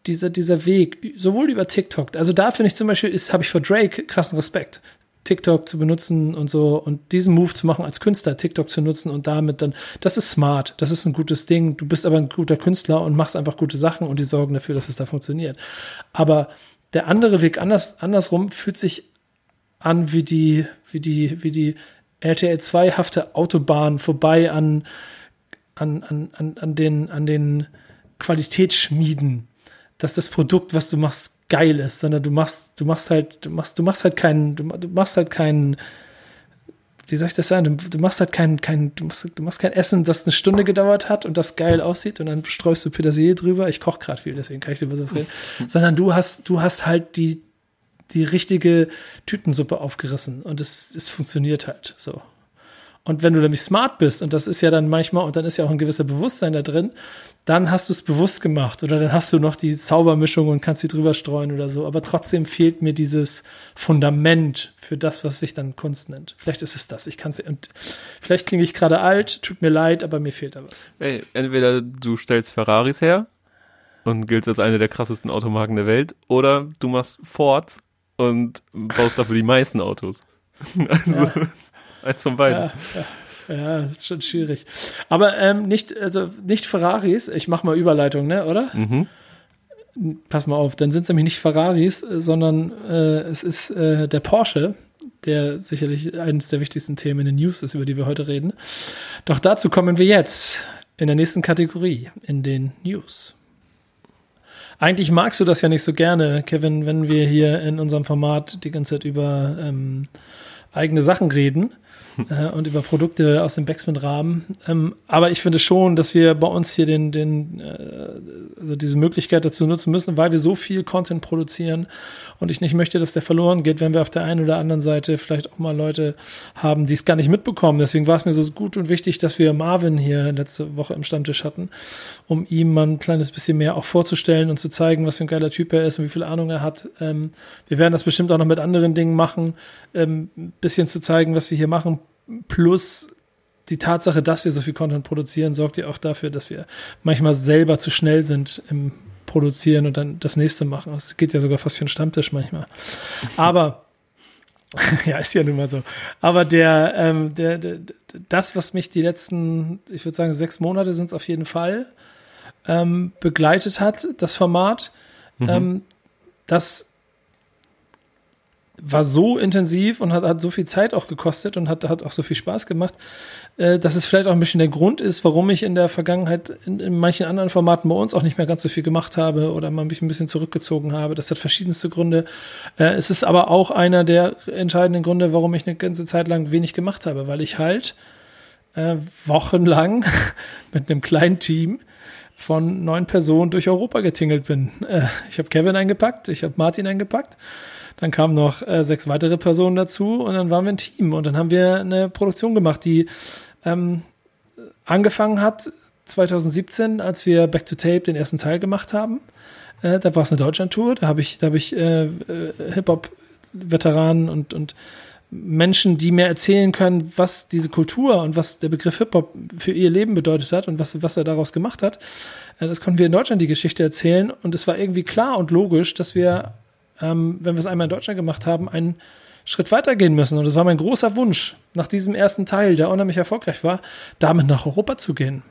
dieser, dieser Weg, sowohl über TikTok, also da finde ich zum Beispiel, habe ich vor Drake krassen Respekt. TikTok zu benutzen und so und diesen Move zu machen als Künstler, TikTok zu nutzen und damit dann, das ist smart, das ist ein gutes Ding. Du bist aber ein guter Künstler und machst einfach gute Sachen und die sorgen dafür, dass es da funktioniert. Aber der andere Weg anders, andersrum fühlt sich an wie die, wie die, wie die RTL 2-hafte Autobahn vorbei an, an, an, an, an den, an den Qualitätsschmieden dass das Produkt, was du machst, geil ist, sondern du machst, du machst halt, du machst, du machst halt keinen, du, du machst halt keinen, wie soll ich das sagen? Du, du machst halt kein, kein, du machst, du machst kein Essen, das eine Stunde gedauert hat und das geil aussieht und dann streust du Petersilie drüber. Ich koche gerade viel, deswegen kann ich über sowas reden. sondern du hast, du hast halt die, die richtige Tütensuppe aufgerissen und es, es funktioniert halt so. Und wenn du nämlich smart bist, und das ist ja dann manchmal, und dann ist ja auch ein gewisser Bewusstsein da drin, dann hast du es bewusst gemacht oder dann hast du noch die Zaubermischung und kannst sie drüber streuen oder so. Aber trotzdem fehlt mir dieses Fundament für das, was sich dann Kunst nennt. Vielleicht ist es das. Ich kann es und vielleicht klinge ich gerade alt, tut mir leid, aber mir fehlt da was. Ey, entweder du stellst Ferraris her und giltst als eine der krassesten Automarken der Welt, oder du machst Fords und baust dafür die meisten Autos. Also ja. Eins von beiden. Ja, ja. Ja, ist schon schwierig. Aber ähm, nicht, also nicht Ferraris, ich mach mal Überleitung, ne, oder? Mhm. Pass mal auf, dann sind es nämlich nicht Ferraris, sondern äh, es ist äh, der Porsche, der sicherlich eines der wichtigsten Themen in den News ist, über die wir heute reden. Doch dazu kommen wir jetzt in der nächsten Kategorie, in den News. Eigentlich magst du das ja nicht so gerne, Kevin, wenn wir hier in unserem Format die ganze Zeit über ähm, eigene Sachen reden äh, und über Produkte aus dem Backsmith-Rahmen. Ähm, aber ich finde schon, dass wir bei uns hier den, den, äh, also diese Möglichkeit dazu nutzen müssen, weil wir so viel Content produzieren und ich nicht möchte, dass der verloren geht, wenn wir auf der einen oder anderen Seite vielleicht auch mal Leute haben, die es gar nicht mitbekommen. Deswegen war es mir so gut und wichtig, dass wir Marvin hier letzte Woche im Stammtisch hatten, um ihm mal ein kleines bisschen mehr auch vorzustellen und zu zeigen, was für ein geiler Typ er ist und wie viel Ahnung er hat. Ähm, wir werden das bestimmt auch noch mit anderen Dingen machen, ähm, bisschen zu zeigen, was wir hier machen plus die Tatsache, dass wir so viel Content produzieren, sorgt ja auch dafür, dass wir manchmal selber zu schnell sind im Produzieren und dann das nächste machen. Das geht ja sogar fast für einen Stammtisch manchmal. Aber ja, ist ja nun mal so. Aber der, ähm, der, der, das, was mich die letzten, ich würde sagen, sechs Monate sind es auf jeden Fall, ähm, begleitet hat, das Format, mhm. ähm, das war so intensiv und hat, hat so viel Zeit auch gekostet und hat, hat auch so viel Spaß gemacht, äh, dass es vielleicht auch ein bisschen der Grund ist, warum ich in der Vergangenheit in, in manchen anderen Formaten bei uns auch nicht mehr ganz so viel gemacht habe oder mal mich ein bisschen zurückgezogen habe. Das hat verschiedenste Gründe. Äh, es ist aber auch einer der entscheidenden Gründe, warum ich eine ganze Zeit lang wenig gemacht habe, weil ich halt äh, wochenlang mit einem kleinen Team von neun Personen durch Europa getingelt bin. Äh, ich habe Kevin eingepackt, ich habe Martin eingepackt dann kamen noch äh, sechs weitere Personen dazu und dann waren wir ein Team und dann haben wir eine Produktion gemacht, die ähm, angefangen hat 2017, als wir Back to Tape den ersten Teil gemacht haben. Äh, da war es eine Deutschland-Tour, da habe ich, da habe ich äh, äh, Hip-Hop-Veteranen und, und Menschen, die mir erzählen können, was diese Kultur und was der Begriff Hip-Hop für ihr Leben bedeutet hat und was, was er daraus gemacht hat. Äh, das konnten wir in Deutschland die Geschichte erzählen und es war irgendwie klar und logisch, dass wir ähm, wenn wir es einmal in Deutschland gemacht haben, einen Schritt weitergehen müssen. Und es war mein großer Wunsch, nach diesem ersten Teil, der unheimlich erfolgreich war, damit nach Europa zu gehen.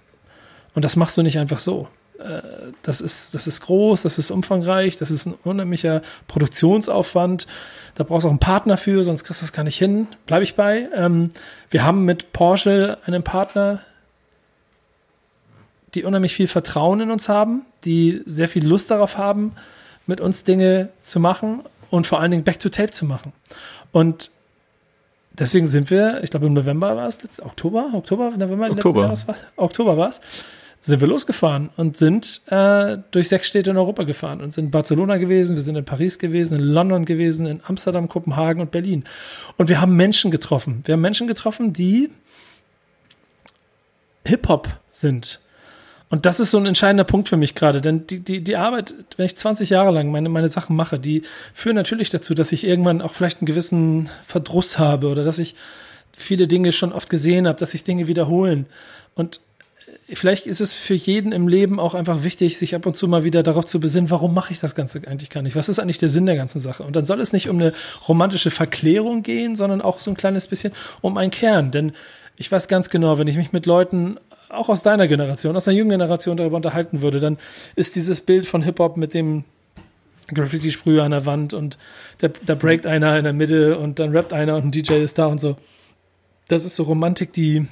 Und das machst du nicht einfach so. Äh, das ist, das ist groß, das ist umfangreich, das ist ein unheimlicher Produktionsaufwand. Da brauchst du auch einen Partner für, sonst kriegst du das gar nicht hin. Bleibe ich bei. Ähm, wir haben mit Porsche einen Partner, die unheimlich viel Vertrauen in uns haben, die sehr viel Lust darauf haben, mit uns Dinge zu machen und vor allen Dingen Back to Tape zu machen. Und deswegen sind wir, ich glaube im November war es, Oktober, Oktober, November Oktober. letzten Jahres, war, Oktober war es, sind wir losgefahren und sind äh, durch sechs Städte in Europa gefahren und sind in Barcelona gewesen, wir sind in Paris gewesen, in London gewesen, in Amsterdam, Kopenhagen und Berlin. Und wir haben Menschen getroffen. Wir haben Menschen getroffen, die Hip-Hop sind. Und das ist so ein entscheidender Punkt für mich gerade, denn die, die, die Arbeit, wenn ich 20 Jahre lang meine, meine Sachen mache, die führen natürlich dazu, dass ich irgendwann auch vielleicht einen gewissen Verdruss habe oder dass ich viele Dinge schon oft gesehen habe, dass sich Dinge wiederholen. Und vielleicht ist es für jeden im Leben auch einfach wichtig, sich ab und zu mal wieder darauf zu besinnen, warum mache ich das Ganze eigentlich gar nicht? Was ist eigentlich der Sinn der ganzen Sache? Und dann soll es nicht um eine romantische Verklärung gehen, sondern auch so ein kleines bisschen um einen Kern. Denn ich weiß ganz genau, wenn ich mich mit Leuten auch aus deiner Generation, aus der jungen Generation darüber unterhalten würde, dann ist dieses Bild von Hip-Hop mit dem Graffiti-Sprüher an der Wand und da, da breakt einer in der Mitte und dann rappt einer und ein DJ ist da und so. Das ist so Romantik, die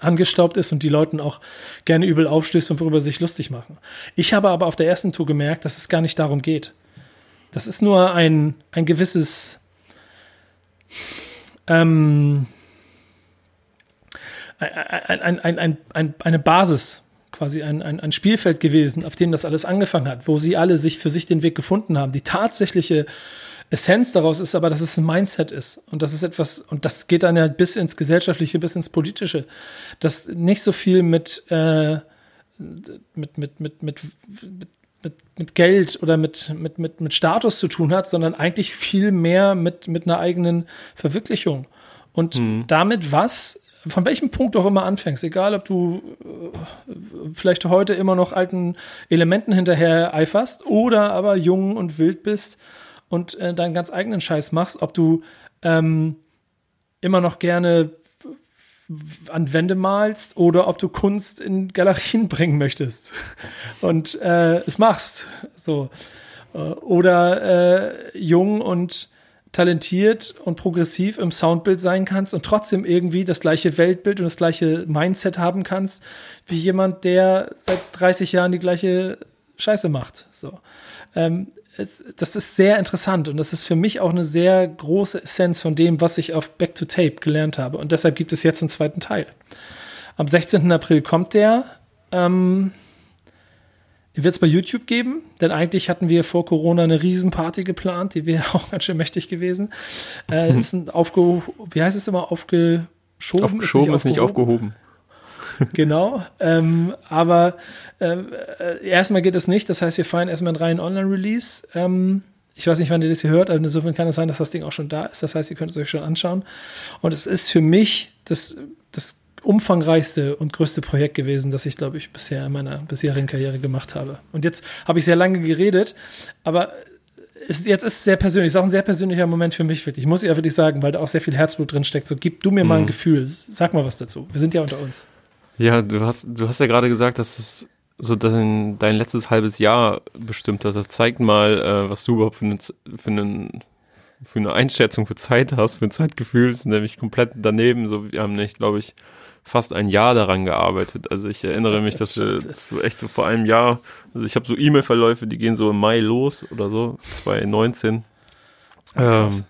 angestaubt ist und die Leuten auch gerne übel aufstößt und worüber sie sich lustig machen. Ich habe aber auf der ersten Tour gemerkt, dass es gar nicht darum geht. Das ist nur ein, ein gewisses ähm, ein, ein, ein, ein, ein, eine Basis, quasi ein, ein, Spielfeld gewesen, auf dem das alles angefangen hat, wo sie alle sich für sich den Weg gefunden haben. Die tatsächliche Essenz daraus ist aber, dass es ein Mindset ist. Und das ist etwas, und das geht dann ja bis ins Gesellschaftliche, bis ins Politische, das nicht so viel mit, äh, mit, mit, mit, mit, mit, mit Geld oder mit, mit, mit, mit Status zu tun hat, sondern eigentlich viel mehr mit, mit einer eigenen Verwirklichung. Und mhm. damit was von welchem Punkt auch immer anfängst, egal ob du äh, vielleicht heute immer noch alten Elementen hinterher eiferst oder aber jung und wild bist und äh, deinen ganz eigenen Scheiß machst, ob du ähm, immer noch gerne an Wände malst oder ob du Kunst in Galerien bringen möchtest und äh, es machst. So. Äh, oder äh, jung und talentiert und progressiv im Soundbild sein kannst und trotzdem irgendwie das gleiche Weltbild und das gleiche Mindset haben kannst, wie jemand, der seit 30 Jahren die gleiche Scheiße macht. So. Ähm, es, das ist sehr interessant und das ist für mich auch eine sehr große Essenz von dem, was ich auf Back to Tape gelernt habe. Und deshalb gibt es jetzt einen zweiten Teil. Am 16. April kommt der. Ähm, wird es bei YouTube geben, denn eigentlich hatten wir vor Corona eine Riesenparty geplant, die wäre auch ganz schön mächtig gewesen. Äh, ist ein aufge, wie heißt es immer, aufgeschoben? Aufgeschoben ist nicht aufgehoben. genau, ähm, aber äh, erstmal geht es nicht, das heißt, wir feiern erstmal einen reinen Online-Release. Ähm, ich weiß nicht, wann ihr das hier hört, aber insofern kann es sein, dass das Ding auch schon da ist. Das heißt, ihr könnt es euch schon anschauen. Und es ist für mich das, das umfangreichste und größte Projekt gewesen, das ich, glaube ich, bisher in meiner bisherigen Karriere gemacht habe. Und jetzt habe ich sehr lange geredet, aber ist, jetzt ist es sehr persönlich, ist auch ein sehr persönlicher Moment für mich wirklich. Muss ich ja wirklich sagen, weil da auch sehr viel Herzblut drin steckt. So, gib du mir mhm. mal ein mhm. Gefühl. Sag mal was dazu. Wir sind ja unter uns. Ja, du hast, du hast ja gerade gesagt, dass es so dein, dein letztes halbes Jahr bestimmt hat. Das zeigt mal, äh, was du überhaupt für, eine, für, einen, für eine Einschätzung für Zeit hast, für ein Zeitgefühl. Das ist nämlich komplett daneben. So, wir haben nicht, glaube ich, fast ein Jahr daran gearbeitet. Also ich erinnere mich, dass wir so echt so vor einem Jahr, also ich habe so E-Mail-Verläufe, die gehen so im Mai los oder so, 2019. ähm,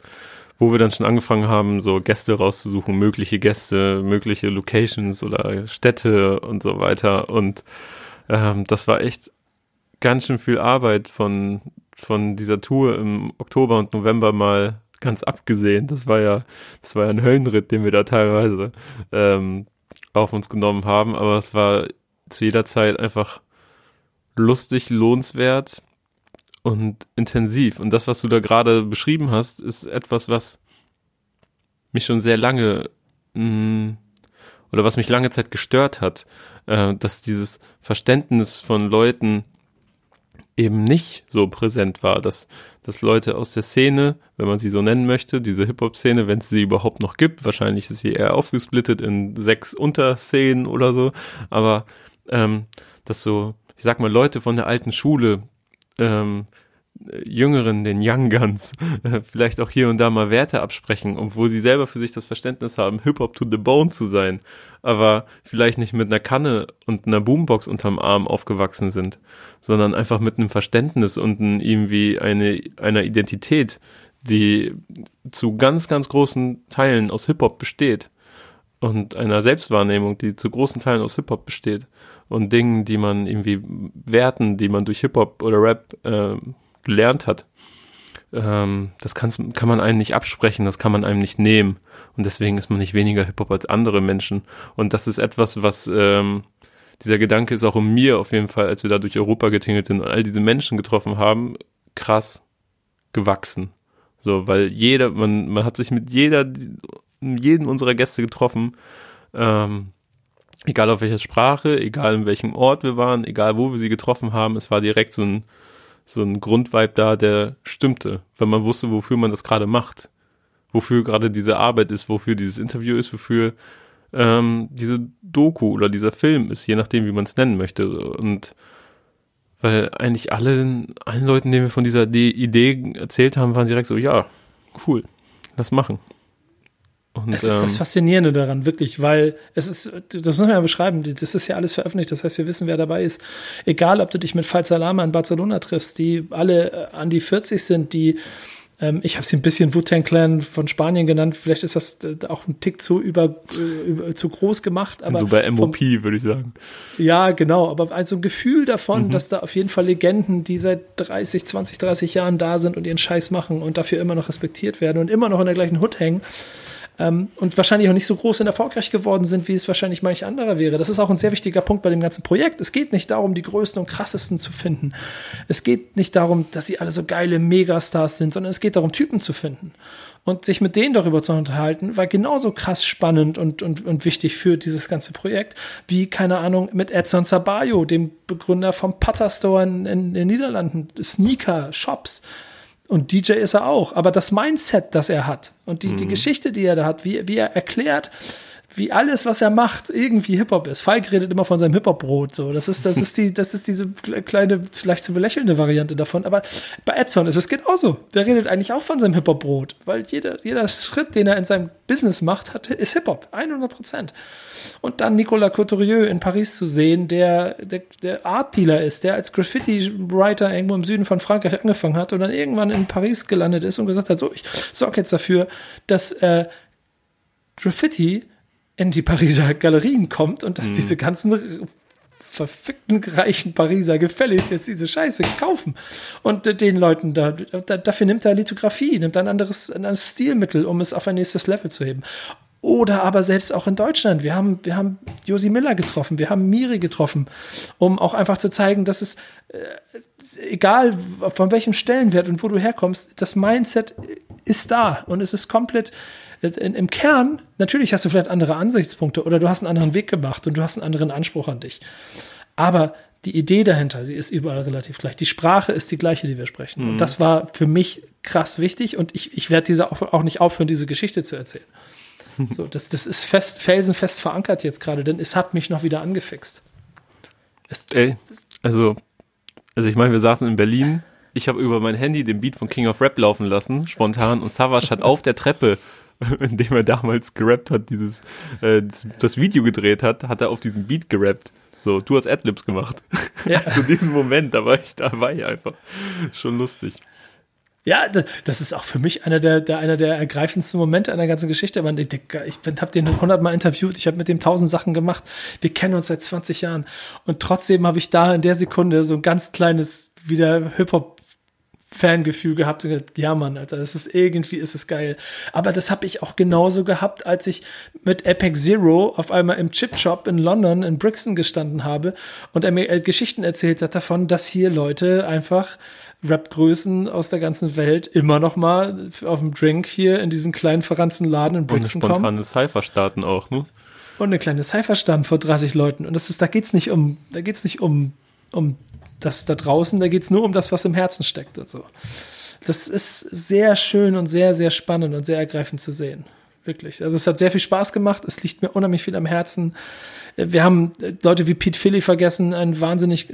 wo wir dann schon angefangen haben, so Gäste rauszusuchen, mögliche Gäste, mögliche Locations oder Städte und so weiter. Und ähm, das war echt ganz schön viel Arbeit von, von dieser Tour im Oktober und November mal ganz abgesehen. Das war ja, das war ja ein Höllenritt, den wir da teilweise ähm, auf uns genommen haben, aber es war zu jeder Zeit einfach lustig, lohnenswert und intensiv. Und das, was du da gerade beschrieben hast, ist etwas, was mich schon sehr lange mm, oder was mich lange Zeit gestört hat, äh, dass dieses Verständnis von Leuten eben nicht so präsent war, dass dass Leute aus der Szene, wenn man sie so nennen möchte, diese Hip-Hop-Szene, wenn es sie überhaupt noch gibt, wahrscheinlich ist sie eher aufgesplittet in sechs Unterszenen oder so, aber ähm, dass so, ich sag mal, Leute von der alten Schule, ähm, äh, Jüngeren, den Young Guns, vielleicht auch hier und da mal Werte absprechen, obwohl sie selber für sich das Verständnis haben, Hip-Hop to the bone zu sein, aber vielleicht nicht mit einer Kanne und einer Boombox unterm Arm aufgewachsen sind, sondern einfach mit einem Verständnis und irgendwie eine, einer Identität, die zu ganz, ganz großen Teilen aus Hip-Hop besteht und einer Selbstwahrnehmung, die zu großen Teilen aus Hip-Hop besteht und Dingen, die man irgendwie Werten, die man durch Hip-Hop oder Rap äh, gelernt hat. Ähm, das kann man einem nicht absprechen, das kann man einem nicht nehmen. Und deswegen ist man nicht weniger Hip-Hop als andere Menschen. Und das ist etwas, was ähm, dieser Gedanke ist auch in mir auf jeden Fall, als wir da durch Europa getingelt sind und all diese Menschen getroffen haben, krass gewachsen. So, weil jeder, man, man hat sich mit jeder, jedem unserer Gäste getroffen, ähm, egal auf welcher Sprache, egal in welchem Ort wir waren, egal wo wir sie getroffen haben, es war direkt so ein, so ein Grundvibe da, der stimmte, weil man wusste, wofür man das gerade macht, wofür gerade diese Arbeit ist, wofür dieses Interview ist, wofür ähm, diese Doku oder dieser Film ist, je nachdem, wie man es nennen möchte. Und weil eigentlich alle, allen Leuten, denen wir von dieser Idee erzählt haben, waren direkt so, ja, cool, lass machen. Und, es ist ähm, das Faszinierende daran, wirklich, weil es ist, das muss man ja beschreiben, das ist ja alles veröffentlicht, das heißt, wir wissen, wer dabei ist. Egal, ob du dich mit Falsalama in Barcelona triffst, die alle äh, an die 40 sind, die ähm, ich habe sie ein bisschen Wu-Tang Clan von Spanien genannt. Vielleicht ist das äh, auch ein Tick zu über, äh, über zu groß gemacht. Aber so bei MOP würde ich sagen. Ja, genau. Aber also ein Gefühl davon, mhm. dass da auf jeden Fall Legenden, die seit 30, 20, 30 Jahren da sind und ihren Scheiß machen und dafür immer noch respektiert werden und immer noch in der gleichen Hut hängen ähm, und wahrscheinlich auch nicht so groß und erfolgreich geworden sind, wie es wahrscheinlich manch anderer wäre. Das ist auch ein sehr wichtiger Punkt bei dem ganzen Projekt. Es geht nicht darum, die größten und krassesten zu finden. Es geht nicht darum, dass sie alle so geile Megastars sind, sondern es geht darum, Typen zu finden. Und sich mit denen darüber zu unterhalten, war genauso krass spannend und, und, und wichtig für dieses ganze Projekt, wie, keine Ahnung, mit Edson Sabayo, dem Begründer vom Putter Store in, in den Niederlanden, Sneaker, Shops, und DJ ist er auch. Aber das Mindset, das er hat und die, mhm. die Geschichte, die er da hat, wie, wie er erklärt, wie alles, was er macht, irgendwie Hip-Hop ist. Falk redet immer von seinem Hip-Hop-Brot, so. Das ist, das ist die, das ist diese kleine, leicht zu belächelnde Variante davon. Aber bei Edson ist es genauso. Der redet eigentlich auch von seinem Hip-Hop-Brot. Weil jeder, jeder Schritt, den er in seinem Business macht, hat, ist Hip-Hop. 100 Prozent. Und dann Nicolas Couturier in Paris zu sehen, der, der, der Art-Dealer ist, der als Graffiti-Writer irgendwo im Süden von Frankreich angefangen hat und dann irgendwann in Paris gelandet ist und gesagt hat, so, ich sorge jetzt dafür, dass, äh, Graffiti in die Pariser Galerien kommt und dass mhm. diese ganzen verfickten reichen Pariser Gefälligst jetzt diese Scheiße kaufen. Und äh, den Leuten da, da, dafür nimmt er Lithografie, nimmt ein anderes, ein anderes Stilmittel, um es auf ein nächstes Level zu heben. Oder aber selbst auch in Deutschland. Wir haben, wir haben Josi Miller getroffen, wir haben Miri getroffen, um auch einfach zu zeigen, dass es, äh, egal von welchem Stellenwert und wo du herkommst, das Mindset ist da und es ist komplett, im Kern, natürlich hast du vielleicht andere Ansichtspunkte oder du hast einen anderen Weg gemacht und du hast einen anderen Anspruch an dich. Aber die Idee dahinter, sie ist überall relativ gleich. Die Sprache ist die gleiche, die wir sprechen. Mhm. Und das war für mich krass wichtig und ich, ich werde diese auch, auch nicht aufhören, diese Geschichte zu erzählen. So, das, das ist fest, felsenfest verankert jetzt gerade, denn es hat mich noch wieder angefixt. Es, Ey, also, also ich meine, wir saßen in Berlin. Ich habe über mein Handy den Beat von King of Rap laufen lassen, spontan, und Savage hat auf der Treppe in dem er damals gerappt hat, dieses, äh, das, das, Video gedreht hat, hat er auf diesem Beat gerappt. So, du hast Adlibs gemacht. Ja. Zu diesem Moment, da war ich dabei einfach. Schon lustig. Ja, das ist auch für mich einer der, der, einer der ergreifendsten Momente einer ganzen Geschichte. Ich, ich habe den hundertmal interviewt, ich habe mit dem tausend Sachen gemacht. Wir kennen uns seit 20 Jahren. Und trotzdem habe ich da in der Sekunde so ein ganz kleines wieder Hip-Hop Fangefühl gehabt und gesagt, ja Mann, Alter, das ist irgendwie ist es geil. Aber das habe ich auch genauso gehabt, als ich mit Epic Zero auf einmal im Chip Shop in London in Brixton gestanden habe und er mir äh, Geschichten erzählt hat davon, dass hier Leute einfach Rap-Größen aus der ganzen Welt immer noch mal auf dem Drink hier in diesen kleinen verranzten Laden in Brixton kommen. Und spontane Cypher starten auch, ne? Und eine kleine Cypher starten vor 30 Leuten. Und das ist, da geht's nicht um, da geht's nicht um, um das da draußen, da geht es nur um das, was im Herzen steckt und so. Das ist sehr schön und sehr, sehr spannend und sehr ergreifend zu sehen. Wirklich. Also es hat sehr viel Spaß gemacht. Es liegt mir unheimlich viel am Herzen. Wir haben Leute wie Pete Philly vergessen, ein wahnsinnig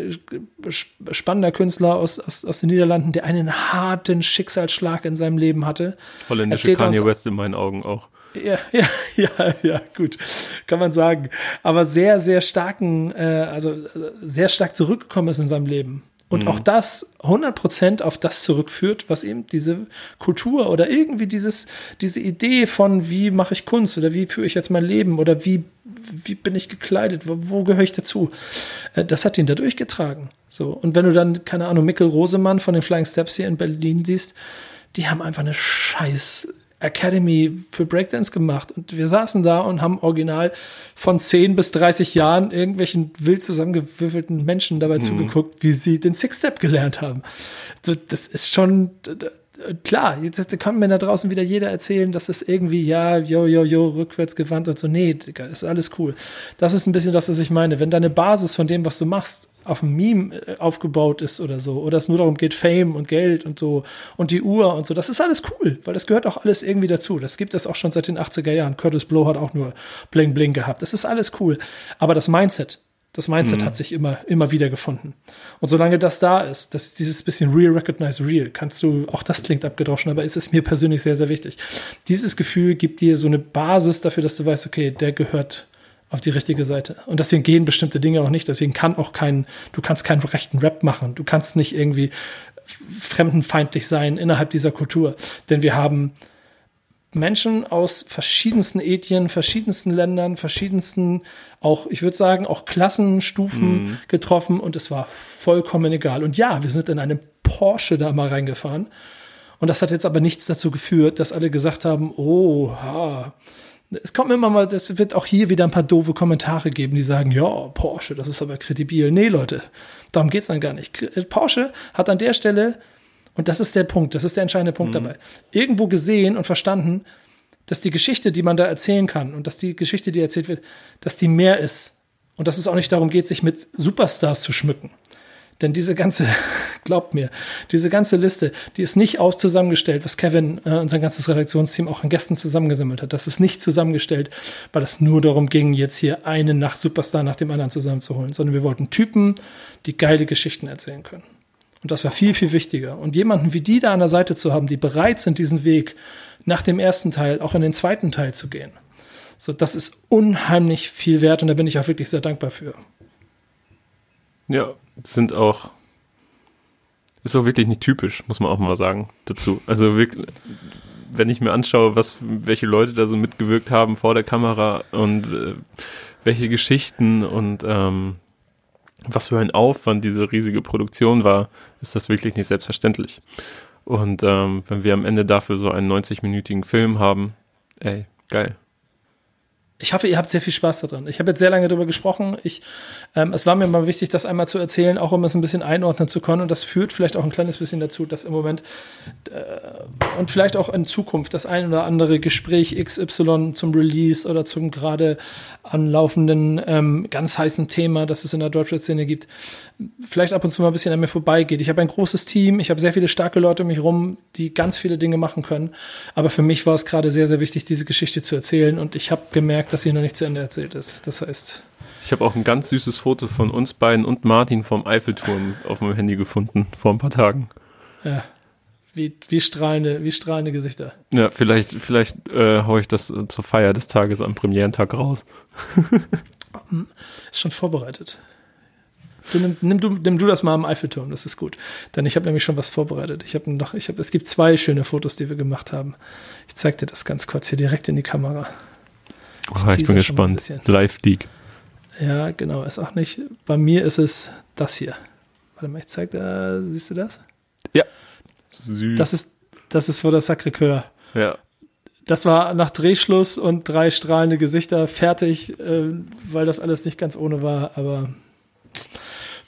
spannender Künstler aus, aus, aus den Niederlanden, der einen harten Schicksalsschlag in seinem Leben hatte. Holländische Kanye West in meinen Augen auch. Ja, ja, ja, ja, gut, kann man sagen. Aber sehr, sehr starken, äh, also sehr stark zurückgekommen ist in seinem Leben. Und mhm. auch das 100% auf das zurückführt, was eben diese Kultur oder irgendwie dieses, diese Idee von, wie mache ich Kunst oder wie führe ich jetzt mein Leben oder wie, wie bin ich gekleidet, wo, wo gehöre ich dazu? Äh, das hat ihn da durchgetragen. So. Und wenn du dann, keine Ahnung, Mikkel Rosemann von den Flying Steps hier in Berlin siehst, die haben einfach eine scheiß Academy für Breakdance gemacht und wir saßen da und haben original von 10 bis 30 Jahren irgendwelchen wild zusammengewürfelten Menschen dabei mhm. zugeguckt, wie sie den Six-Step gelernt haben. So, das ist schon klar, jetzt kann mir da draußen wieder jeder erzählen, dass das irgendwie, ja, jo, jo, jo, rückwärts gewandt und so. Nee, Digga, ist alles cool. Das ist ein bisschen das, was ich meine. Wenn deine Basis von dem, was du machst, auf einem Meme äh, aufgebaut ist oder so, oder es nur darum geht, Fame und Geld und so und die Uhr und so, das ist alles cool, weil das gehört auch alles irgendwie dazu. Das gibt es auch schon seit den 80er Jahren. Curtis Blow hat auch nur Bling Bling gehabt. Das ist alles cool. Aber das Mindset, das Mindset mhm. hat sich immer, immer wieder gefunden. Und solange das da ist, das dieses bisschen Real Recognize Real, kannst du, auch das klingt abgedroschen, aber ist es mir persönlich sehr, sehr wichtig. Dieses Gefühl gibt dir so eine Basis dafür, dass du weißt, okay, der gehört auf die richtige Seite. Und deswegen gehen bestimmte Dinge auch nicht. Deswegen kann auch kein, du kannst keinen rechten Rap machen. Du kannst nicht irgendwie fremdenfeindlich sein innerhalb dieser Kultur. Denn wir haben Menschen aus verschiedensten Ethien, verschiedensten Ländern, verschiedensten, auch, ich würde sagen, auch Klassenstufen mhm. getroffen und es war vollkommen egal. Und ja, wir sind in einem Porsche da mal reingefahren. Und das hat jetzt aber nichts dazu geführt, dass alle gesagt haben, oh, ha, es kommt immer mal, es wird auch hier wieder ein paar doofe Kommentare geben, die sagen, ja, Porsche, das ist aber kredibil. Nee, Leute, darum geht's dann gar nicht. Äh, Porsche hat an der Stelle, und das ist der Punkt, das ist der entscheidende Punkt mhm. dabei, irgendwo gesehen und verstanden, dass die Geschichte, die man da erzählen kann und dass die Geschichte, die erzählt wird, dass die mehr ist. Und dass es auch nicht darum geht, sich mit Superstars zu schmücken. Denn diese ganze, glaubt mir, diese ganze Liste, die ist nicht auch zusammengestellt, was Kevin äh, und sein ganzes Redaktionsteam auch an Gästen zusammengesammelt hat. Das ist nicht zusammengestellt, weil es nur darum ging, jetzt hier einen nach Superstar nach dem anderen zusammenzuholen, sondern wir wollten Typen, die geile Geschichten erzählen können. Und das war viel, viel wichtiger. Und jemanden wie die da an der Seite zu haben, die bereit sind, diesen Weg nach dem ersten Teil auch in den zweiten Teil zu gehen. So, das ist unheimlich viel wert und da bin ich auch wirklich sehr dankbar für. Ja, sind auch, ist auch wirklich nicht typisch, muss man auch mal sagen, dazu. Also wirklich, wenn ich mir anschaue, was, welche Leute da so mitgewirkt haben vor der Kamera und äh, welche Geschichten und ähm, was für ein Aufwand diese riesige Produktion war, ist das wirklich nicht selbstverständlich. Und ähm, wenn wir am Ende dafür so einen 90-minütigen Film haben, ey, geil ich hoffe, ihr habt sehr viel Spaß daran. Ich habe jetzt sehr lange darüber gesprochen. Ich, ähm, es war mir mal wichtig, das einmal zu erzählen, auch um es ein bisschen einordnen zu können. Und das führt vielleicht auch ein kleines bisschen dazu, dass im Moment äh, und vielleicht auch in Zukunft das ein oder andere Gespräch XY zum Release oder zum gerade anlaufenden ähm, ganz heißen Thema, das es in der Deutschrap-Szene gibt, vielleicht ab und zu mal ein bisschen an mir vorbeigeht. Ich habe ein großes Team, ich habe sehr viele starke Leute um mich rum, die ganz viele Dinge machen können. Aber für mich war es gerade sehr, sehr wichtig, diese Geschichte zu erzählen. Und ich habe gemerkt, dass sie noch nicht zu Ende erzählt ist. Das heißt. Ich habe auch ein ganz süßes Foto von uns beiden und Martin vom Eiffelturm auf meinem Handy gefunden, vor ein paar Tagen. Ja. Wie, wie, strahlende, wie strahlende Gesichter. Ja, vielleicht, vielleicht äh, haue ich das zur Feier des Tages am Premierentag raus. ist schon vorbereitet. Du, nimm, nimm, du, nimm du das mal am Eiffelturm, das ist gut. Denn ich habe nämlich schon was vorbereitet. Ich habe noch, ich habe, es gibt zwei schöne Fotos, die wir gemacht haben. Ich zeig dir das ganz kurz hier direkt in die Kamera. Ich, oh, ich bin gespannt. Live League. Ja, genau, ist auch nicht. Bei mir ist es das hier. Warte mal, ich zeig da, siehst du das? Ja. Süß. Das ist, das ist vor der Sacré-Cœur. Ja. Das war nach Drehschluss und drei strahlende Gesichter fertig, äh, weil das alles nicht ganz ohne war, aber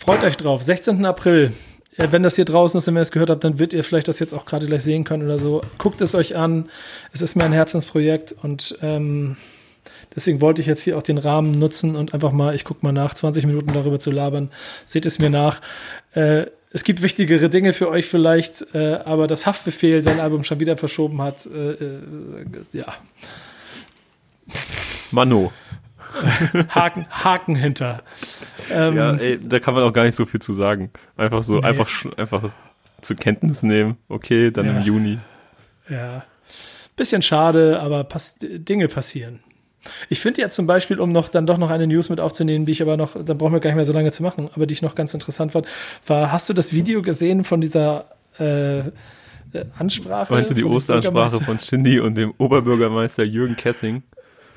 Freut euch drauf. 16. April. Wenn das hier draußen ist und wenn ihr es gehört habt, dann wird ihr vielleicht das jetzt auch gerade gleich sehen können oder so. Guckt es euch an. Es ist mir ein Herzensprojekt und ähm, deswegen wollte ich jetzt hier auch den Rahmen nutzen und einfach mal, ich gucke mal nach, 20 Minuten darüber zu labern. Seht es mir nach. Äh, es gibt wichtigere Dinge für euch vielleicht, äh, aber das Haftbefehl sein Album schon wieder verschoben hat, äh, äh, ja. Mano. Haken, Haken hinter. Ähm, ja, ey, da kann man auch gar nicht so viel zu sagen. Einfach so, Nee. einfach, einfach zur Kenntnis nehmen. Okay, dann Ja. im Juni. Ja. Bisschen schade, aber pass Dinge passieren. Ich finde ja zum Beispiel, um noch dann doch noch eine News mit aufzunehmen, die ich aber noch, da brauchen wir gar nicht mehr so lange zu machen, aber die ich noch ganz interessant fand, war, hast du das Video gesehen von dieser äh, äh, Ansprache? Meinst du die Osteransprache von Shindy und dem Oberbürgermeister Jürgen Kessing?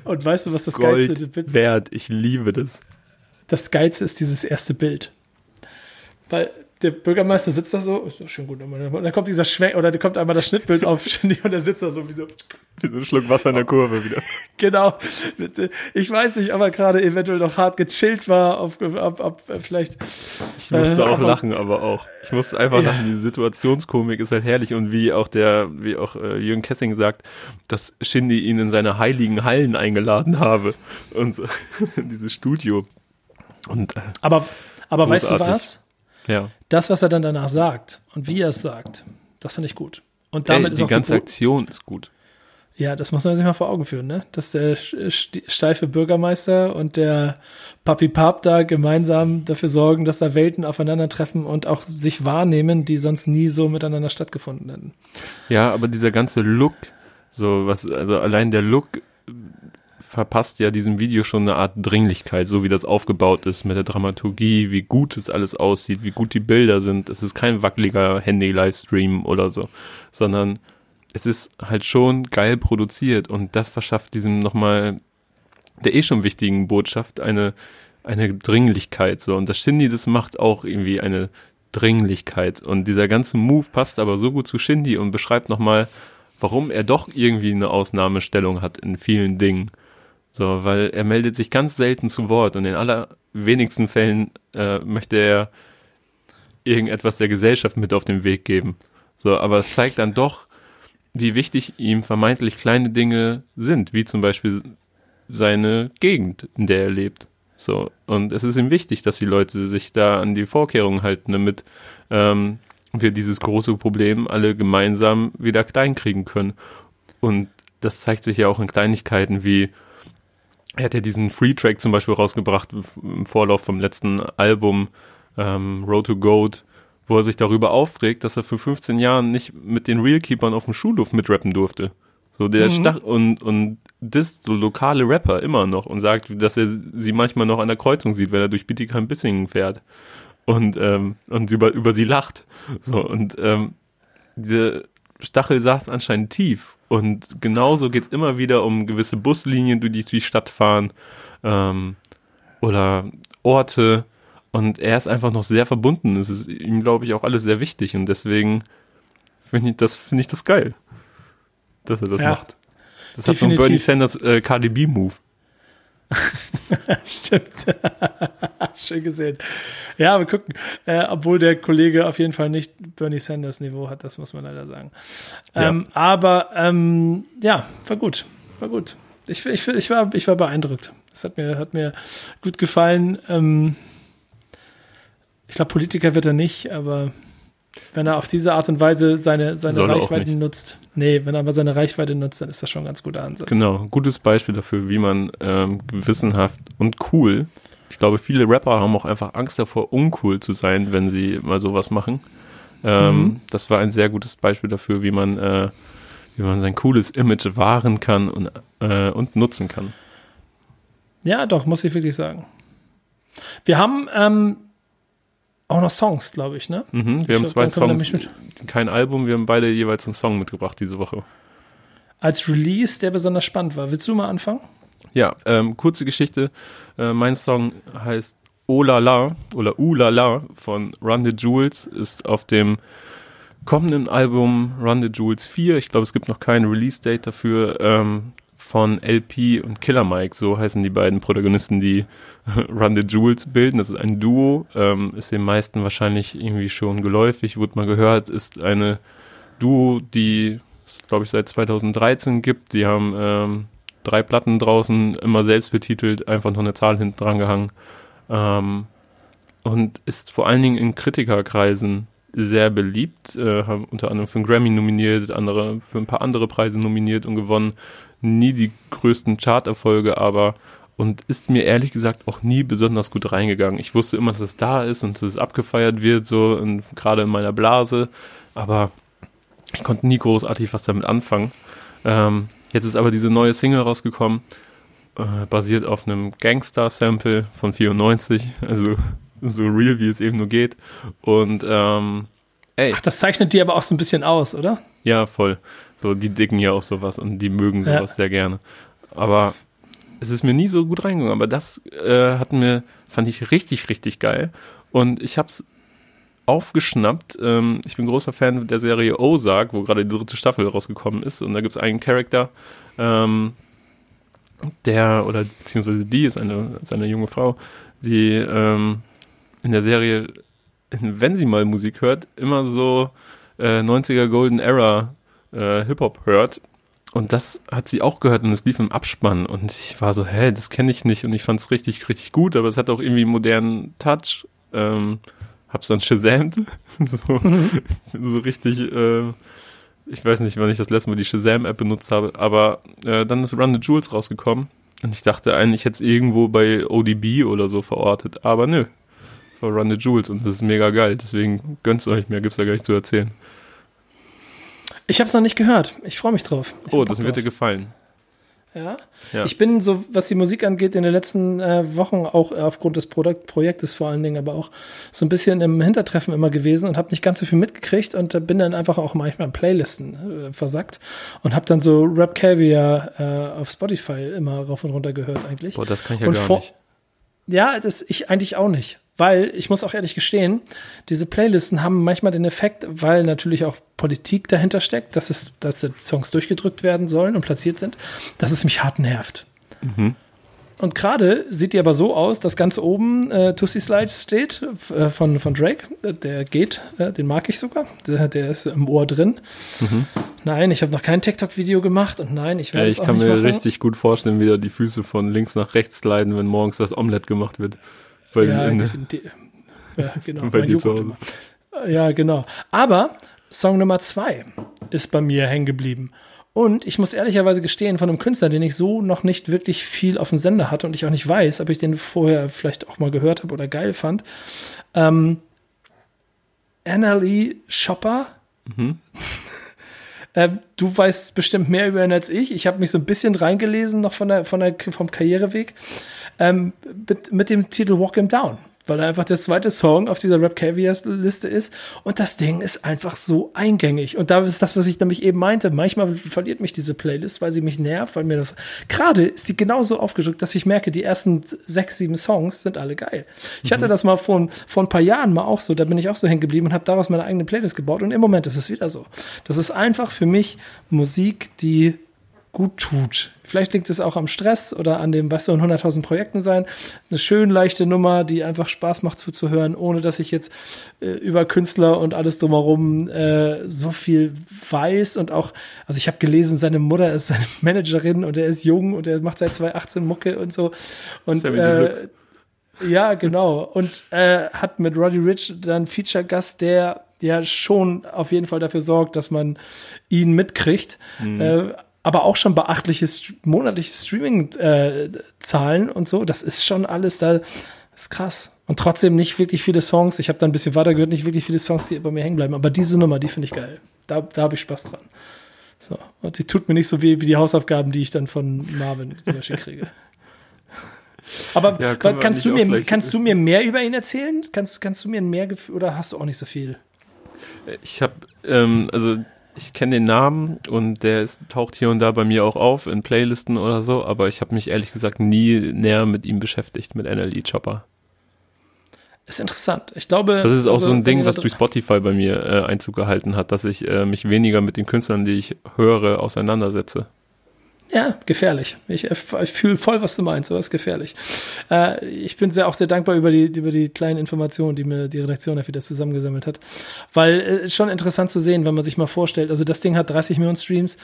Und weißt du, was das geilste Gold Bild wert. Ich liebe das. das Geilste ist dieses erste Bild. Weil der Bürgermeister sitzt da so, ist doch schön gut, und dann kommt dieser Schwenk, oder da kommt einmal das Schnittbild auf Shindy und er sitzt da so wie so, Wie so ein Schluck Wasser in der Kurve wieder. genau. Äh, Ich weiß nicht, ob er gerade eventuell noch hart gechillt war, ob, ob, äh, vielleicht. Ich musste Äh, auch aber- lachen, aber auch. Ich musste einfach Ja. lachen. Die Situationskomik ist halt herrlich und wie auch der, wie auch äh, Jürgen Kessing sagt, dass Shindy ihn in seine heiligen Hallen eingeladen habe und so, in dieses Studio. Und äh, Aber, aber weißt du Großartig. was? ja, Das, was er dann danach sagt und wie er es sagt, das finde ich gut. Und Ey, damit ist die auch ganze die, Aktion ist gut. Ja, das muss man sich mal vor Augen führen, ne? Dass der st- steife Bürgermeister und der Papi Pap da gemeinsam dafür sorgen, dass da Welten aufeinandertreffen und auch sich wahrnehmen, die sonst nie so miteinander stattgefunden hätten. Ja, aber dieser ganze Look, so was, also allein der Look verpasst ja diesem Video schon eine Art Dringlichkeit, so wie das aufgebaut ist mit der Dramaturgie, wie gut es alles aussieht, wie gut die Bilder sind. Es ist kein wackeliger Handy-Livestream oder so, sondern es ist halt schon geil produziert und das verschafft diesem nochmal der eh schon wichtigen Botschaft eine, eine Dringlichkeit so und das Shindy das macht auch irgendwie eine Dringlichkeit und dieser ganze Move passt aber so gut zu Shindy und beschreibt nochmal, warum er doch irgendwie eine Ausnahmestellung hat in vielen Dingen. So, weil er meldet sich ganz selten zu Wort und in allerwenigsten Fällen äh, möchte er irgendetwas der Gesellschaft mit auf den Weg geben. So, aber es zeigt dann doch, wie wichtig ihm vermeintlich kleine Dinge sind, wie zum Beispiel seine Gegend, in der er lebt. So, und es ist ihm wichtig, dass die Leute sich da an die Vorkehrungen halten, damit ähm, wir dieses große Problem alle gemeinsam wieder klein kriegen können. Und das zeigt sich ja auch in Kleinigkeiten wie, er hat ja diesen Free-Track zum Beispiel rausgebracht im Vorlauf vom letzten Album ähm, Road to Goat, wo er sich darüber aufregt, dass er für 15 Jahren nicht mit den Realkeepern auf dem Schulhof mitrappen durfte. So der Mhm. Stach und und disst so lokale Rapper immer noch und sagt, dass er sie manchmal noch an der Kreuzung sieht, wenn er durch Bietigheim-Bissingen fährt und ähm, und über über sie lacht. So und ähm, diese Stachel saß anscheinend tief und genauso geht's immer wieder um gewisse Buslinien, die durch die Stadt fahren ähm, oder Orte und er ist einfach noch sehr verbunden. Es ist ihm, glaube ich, auch alles sehr wichtig und deswegen finde ich das finde ich das geil, dass er das Ja, macht. Das hat so einen definitiv. Bernie Sanders äh, Cardi B Move. Stimmt. Schön gesehen. Ja, aber gucken. Äh, obwohl der Kollege auf jeden Fall nicht Bernie Sanders Niveau hat, das muss man leider sagen. Ja. Ähm, aber ähm, ja, war gut. War gut. Ich, ich, ich, war, ich war beeindruckt. Das hat mir, hat mir gut gefallen. Ähm, ich glaube, Politiker wird er nicht, aber wenn er auf diese Art und Weise seine, seine Soll Reichweite nutzt, nee, wenn er aber seine Reichweite nutzt, dann ist das schon ein ganz guter Ansatz. Genau, gutes Beispiel dafür, wie man ähm, gewissenhaft und cool. Ich glaube, viele Rapper haben auch einfach Angst davor, uncool zu sein, wenn sie mal sowas machen. Ähm, Mhm. Das war ein sehr gutes Beispiel dafür, wie man, äh, wie man sein cooles Image wahren kann und, äh, und nutzen kann. Ja, doch, muss ich wirklich sagen. Wir haben ähm, auch noch Songs, glaube ich, ne? Mhm, Ich wir haben glaub, zwei Songs, kein Album, wir haben beide jeweils einen Song mitgebracht diese Woche. Als Release, der besonders spannend war. Willst du mal anfangen? Ja, ähm, kurze Geschichte. Äh, mein Song heißt Oh La La oder Uh La La von Run the Jewels, ist auf dem kommenden Album Run the Jewels 4. Ich glaube, es gibt noch kein Release-Date dafür. Ähm, von LP und Killer Mike, so heißen die beiden Protagonisten, die Run the Jewels bilden. Das ist ein Duo, ähm, ist den meisten wahrscheinlich irgendwie schon geläufig, wurde mal gehört, ist eine Duo, die es, glaube ich, seit 2013 gibt. Die haben ähm, drei Platten draußen, immer selbst betitelt, einfach noch eine Zahl hinten dran gehangen. Ähm, und ist vor allen Dingen in Kritikerkreisen sehr beliebt, äh, haben unter anderem für einen Grammy nominiert, andere für ein paar andere Preise nominiert und gewonnen. Nie die größten Charterfolge, aber und ist mir ehrlich gesagt auch nie besonders gut reingegangen. Ich wusste immer, dass es da ist und dass es abgefeiert wird, so gerade in meiner Blase, aber ich konnte nie großartig was damit anfangen. Ähm, jetzt ist aber diese neue Single rausgekommen, äh, basiert auf einem Gangster-Sample von 94, also so real wie es eben nur geht. Und ähm, ey. Ach, das zeichnet die aber auch so ein bisschen aus, oder? Ja, voll. So, die dicken ja auch sowas und die mögen sowas ja. sehr gerne. Aber es ist mir nie so gut reingegangen. Aber das äh, hat mir, fand ich richtig, richtig geil. Und ich hab's aufgeschnappt. Ähm, ich bin großer Fan der Serie Ozark, wo gerade die dritte Staffel rausgekommen ist. Und da gibt es einen Charakter, ähm, der, oder beziehungsweise die ist eine, ist eine junge Frau, die ähm, in der Serie, wenn sie mal Musik hört, immer so äh, 90er Golden Era äh, Hip-Hop hört. Und das hat sie auch gehört und es lief im Abspann. Und ich war so, hä, das kenne ich nicht. Und ich fand es richtig, richtig gut, aber es hat auch irgendwie einen modernen Touch. Ähm, hab's dann shazamt. so, mhm. so richtig, äh, ich weiß nicht, wann ich das letzte Mal die Shazam-App benutzt habe, aber äh, dann ist Run the Jewels rausgekommen. Und ich dachte eigentlich jetzt irgendwo bei ODB oder so verortet. Aber nö, war Run the Jewels und das ist mega geil. Deswegen gönnt's euch mehr, gibt's da gar nicht zu erzählen. Ich habe es noch nicht gehört. Ich freue mich drauf. Ich oh, das wird dir gefallen. Ja? ja? Ich bin so, was die Musik angeht, in den letzten äh, Wochen auch aufgrund des Produkt Projektes vor allen Dingen, aber auch so ein bisschen im Hintertreffen immer gewesen und habe nicht ganz so viel mitgekriegt und äh, bin dann einfach auch manchmal in Playlisten äh, versackt und habe dann so Rap Caviar äh, auf Spotify immer rauf und runter gehört eigentlich. Boah, das kann ich ja und gar nicht. Ja, das ich eigentlich auch nicht. Weil, ich muss auch ehrlich gestehen, diese Playlisten haben manchmal den Effekt, weil natürlich auch Politik dahinter steckt, dass, es, dass die Songs durchgedrückt werden sollen und platziert sind, dass es mich hart nervt. Mhm. Und gerade sieht die aber so aus, dass ganz oben äh, Tussie Slides steht äh, von, von Drake. Der geht, äh, den mag ich sogar. Der, der ist im Ohr drin. Mhm. Nein, ich habe noch kein TikTok-Video gemacht und nein, ich werde ja, Ich kann mir machen. richtig gut vorstellen, wie da die Füße von links nach rechts sliden, wenn morgens das Omelett gemacht wird. Bei ja, in, definitiv. Ja, genau. Bei dir zu Hause. Ja, genau. Aber Song Nummer zwei ist bei mir hängen geblieben. Und ich muss ehrlicherweise gestehen, von einem Künstler, den ich so noch nicht wirklich viel auf dem Sender hatte und ich auch nicht weiß, ob ich den vorher vielleicht auch mal gehört habe oder geil fand. Ähm, Annalie Shopper. Mhm. ähm, du weißt bestimmt mehr über ihn als ich. Ich habe mich so ein bisschen reingelesen noch von der, von der, vom Karriereweg ähm, mit, mit dem Titel Walk Him Down weil er einfach der zweite Song auf dieser Rap Caviars Liste ist und das Ding ist einfach so eingängig und da ist das, was ich nämlich eben meinte. Manchmal verliert mich diese Playlist, weil sie mich nervt, weil mir das gerade ist die genauso aufgedrückt, dass ich merke, die ersten sechs, sieben Songs sind alle geil. Ich mhm. hatte das mal vor, vor ein paar Jahren mal auch so, da bin ich auch so hängen geblieben und habe daraus meine eigene Playlist gebaut und im Moment ist es wieder so. Das ist einfach für mich Musik, die gut tut. Vielleicht liegt es auch am Stress oder an dem, was so in 100.000 Projekten sein. Eine schön leichte Nummer, die einfach Spaß macht zuzuhören, ohne dass ich jetzt äh, über Künstler und alles drumherum äh, so viel weiß und auch, also ich habe gelesen, seine Mutter ist seine Managerin und er ist jung und er macht seit 2018 Mucke und so. Und äh, ja, genau. Und äh, hat mit Roddy Rich dann Feature-Gast, der ja schon auf jeden Fall dafür sorgt, dass man ihn mitkriegt. Mhm. Äh, aber auch schon beachtliche monatliche Streaming-Zahlen äh, und so. Das ist schon alles da. Das ist krass. Und trotzdem nicht wirklich viele Songs. Ich habe da ein bisschen weiter gehört, nicht wirklich viele Songs, die bei mir hängen bleiben. Aber diese Nummer, die finde ich geil. Da, da habe ich Spaß dran. So. Und sie tut mir nicht so weh wie die Hausaufgaben, die ich dann von Marvin zum Beispiel kriege. Aber ja, kannst, du mir, kannst du mir mehr über ihn erzählen? Kannst, kannst du mir mehr oder hast du auch nicht so viel? Ich habe, ähm, also ich kenne den Namen und der ist, taucht hier und da bei mir auch auf in Playlisten oder so, aber ich habe mich ehrlich gesagt nie näher mit ihm beschäftigt, mit NLE Chopper. Ist interessant. Ich glaube. Das ist auch also, so ein Ding, was durch Spotify bei mir äh, Einzug gehalten hat, dass ich äh, mich weniger mit den Künstlern, die ich höre, auseinandersetze. Ja, gefährlich. Ich, ich fühle voll, was du meinst, aber es ist gefährlich. Äh, ich bin sehr auch sehr dankbar über die, über die kleinen Informationen, die mir die Redaktion dafür das zusammengesammelt hat. Weil es äh, ist schon interessant zu sehen, wenn man sich mal vorstellt, also das Ding hat 30 Millionen Streams,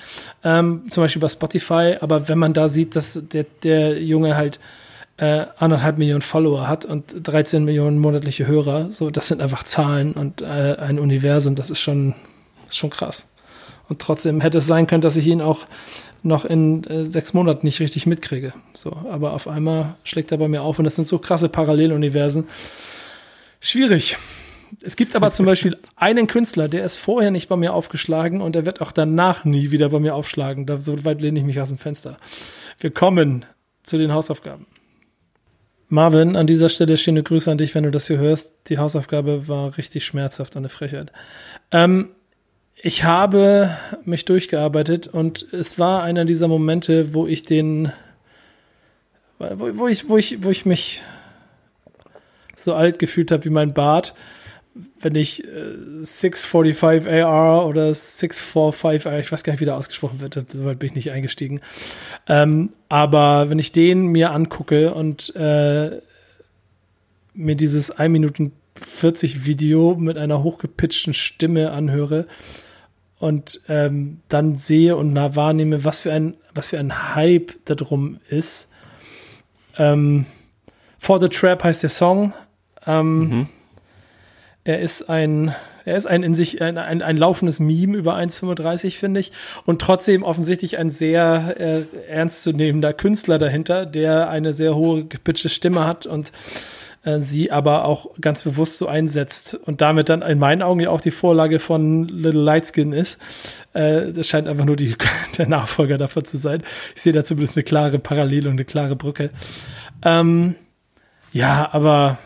ähm, zum Beispiel bei Spotify, aber wenn man da sieht, dass der, der Junge halt äh, anderthalb Millionen Follower hat und 13 Millionen monatliche Hörer, so, das sind einfach Zahlen und äh, ein Universum, das ist schon, ist schon krass. Und trotzdem hätte es sein können, dass ich ihn auch noch in äh, sechs Monaten nicht richtig mitkriege. So, aber auf einmal schlägt er bei mir auf und das sind so krasse Paralleluniversen. Schwierig. Es gibt aber zum Beispiel einen Künstler, der ist vorher nicht bei mir aufgeschlagen und der wird auch danach nie wieder bei mir aufschlagen. Da, so weit lehne ich mich aus dem Fenster. Wir kommen zu den Hausaufgaben. Marvin, an dieser Stelle schöne Grüße an dich, wenn du das hier hörst. Die Hausaufgabe war richtig schmerzhaft und eine Frechheit. Ähm, ich habe mich durchgearbeitet und es war einer dieser Momente, wo ich den, wo, wo ich, wo ich, wo ich mich so alt gefühlt habe wie mein Bart, wenn ich äh, 645 AR oder 645 AR, ich weiß gar nicht, wie der ausgesprochen wird, so weit bin ich nicht eingestiegen. Ähm, aber wenn ich den mir angucke und äh, mir dieses 1 Minuten 40 Video mit einer hochgepitchten Stimme anhöre und ähm, dann sehe und nah wahrnehme, was für ein, was für ein Hype da drum ist. Ähm, For the Trap heißt der Song. Ähm, mhm. Er ist ein, er ist ein in sich, ein, ein, ein laufendes Meme über 1,35, finde ich. Und trotzdem offensichtlich ein sehr äh, ernstzunehmender Künstler dahinter, der eine sehr hohe gepitchte Stimme hat und äh, sie aber auch ganz bewusst so einsetzt und damit dann in meinen Augen ja auch die Vorlage von Little Lightskin ist. Äh, das scheint einfach nur die, der Nachfolger davon zu sein. Ich sehe da zumindest eine klare Parallele und eine klare Brücke. Ähm, ja, aber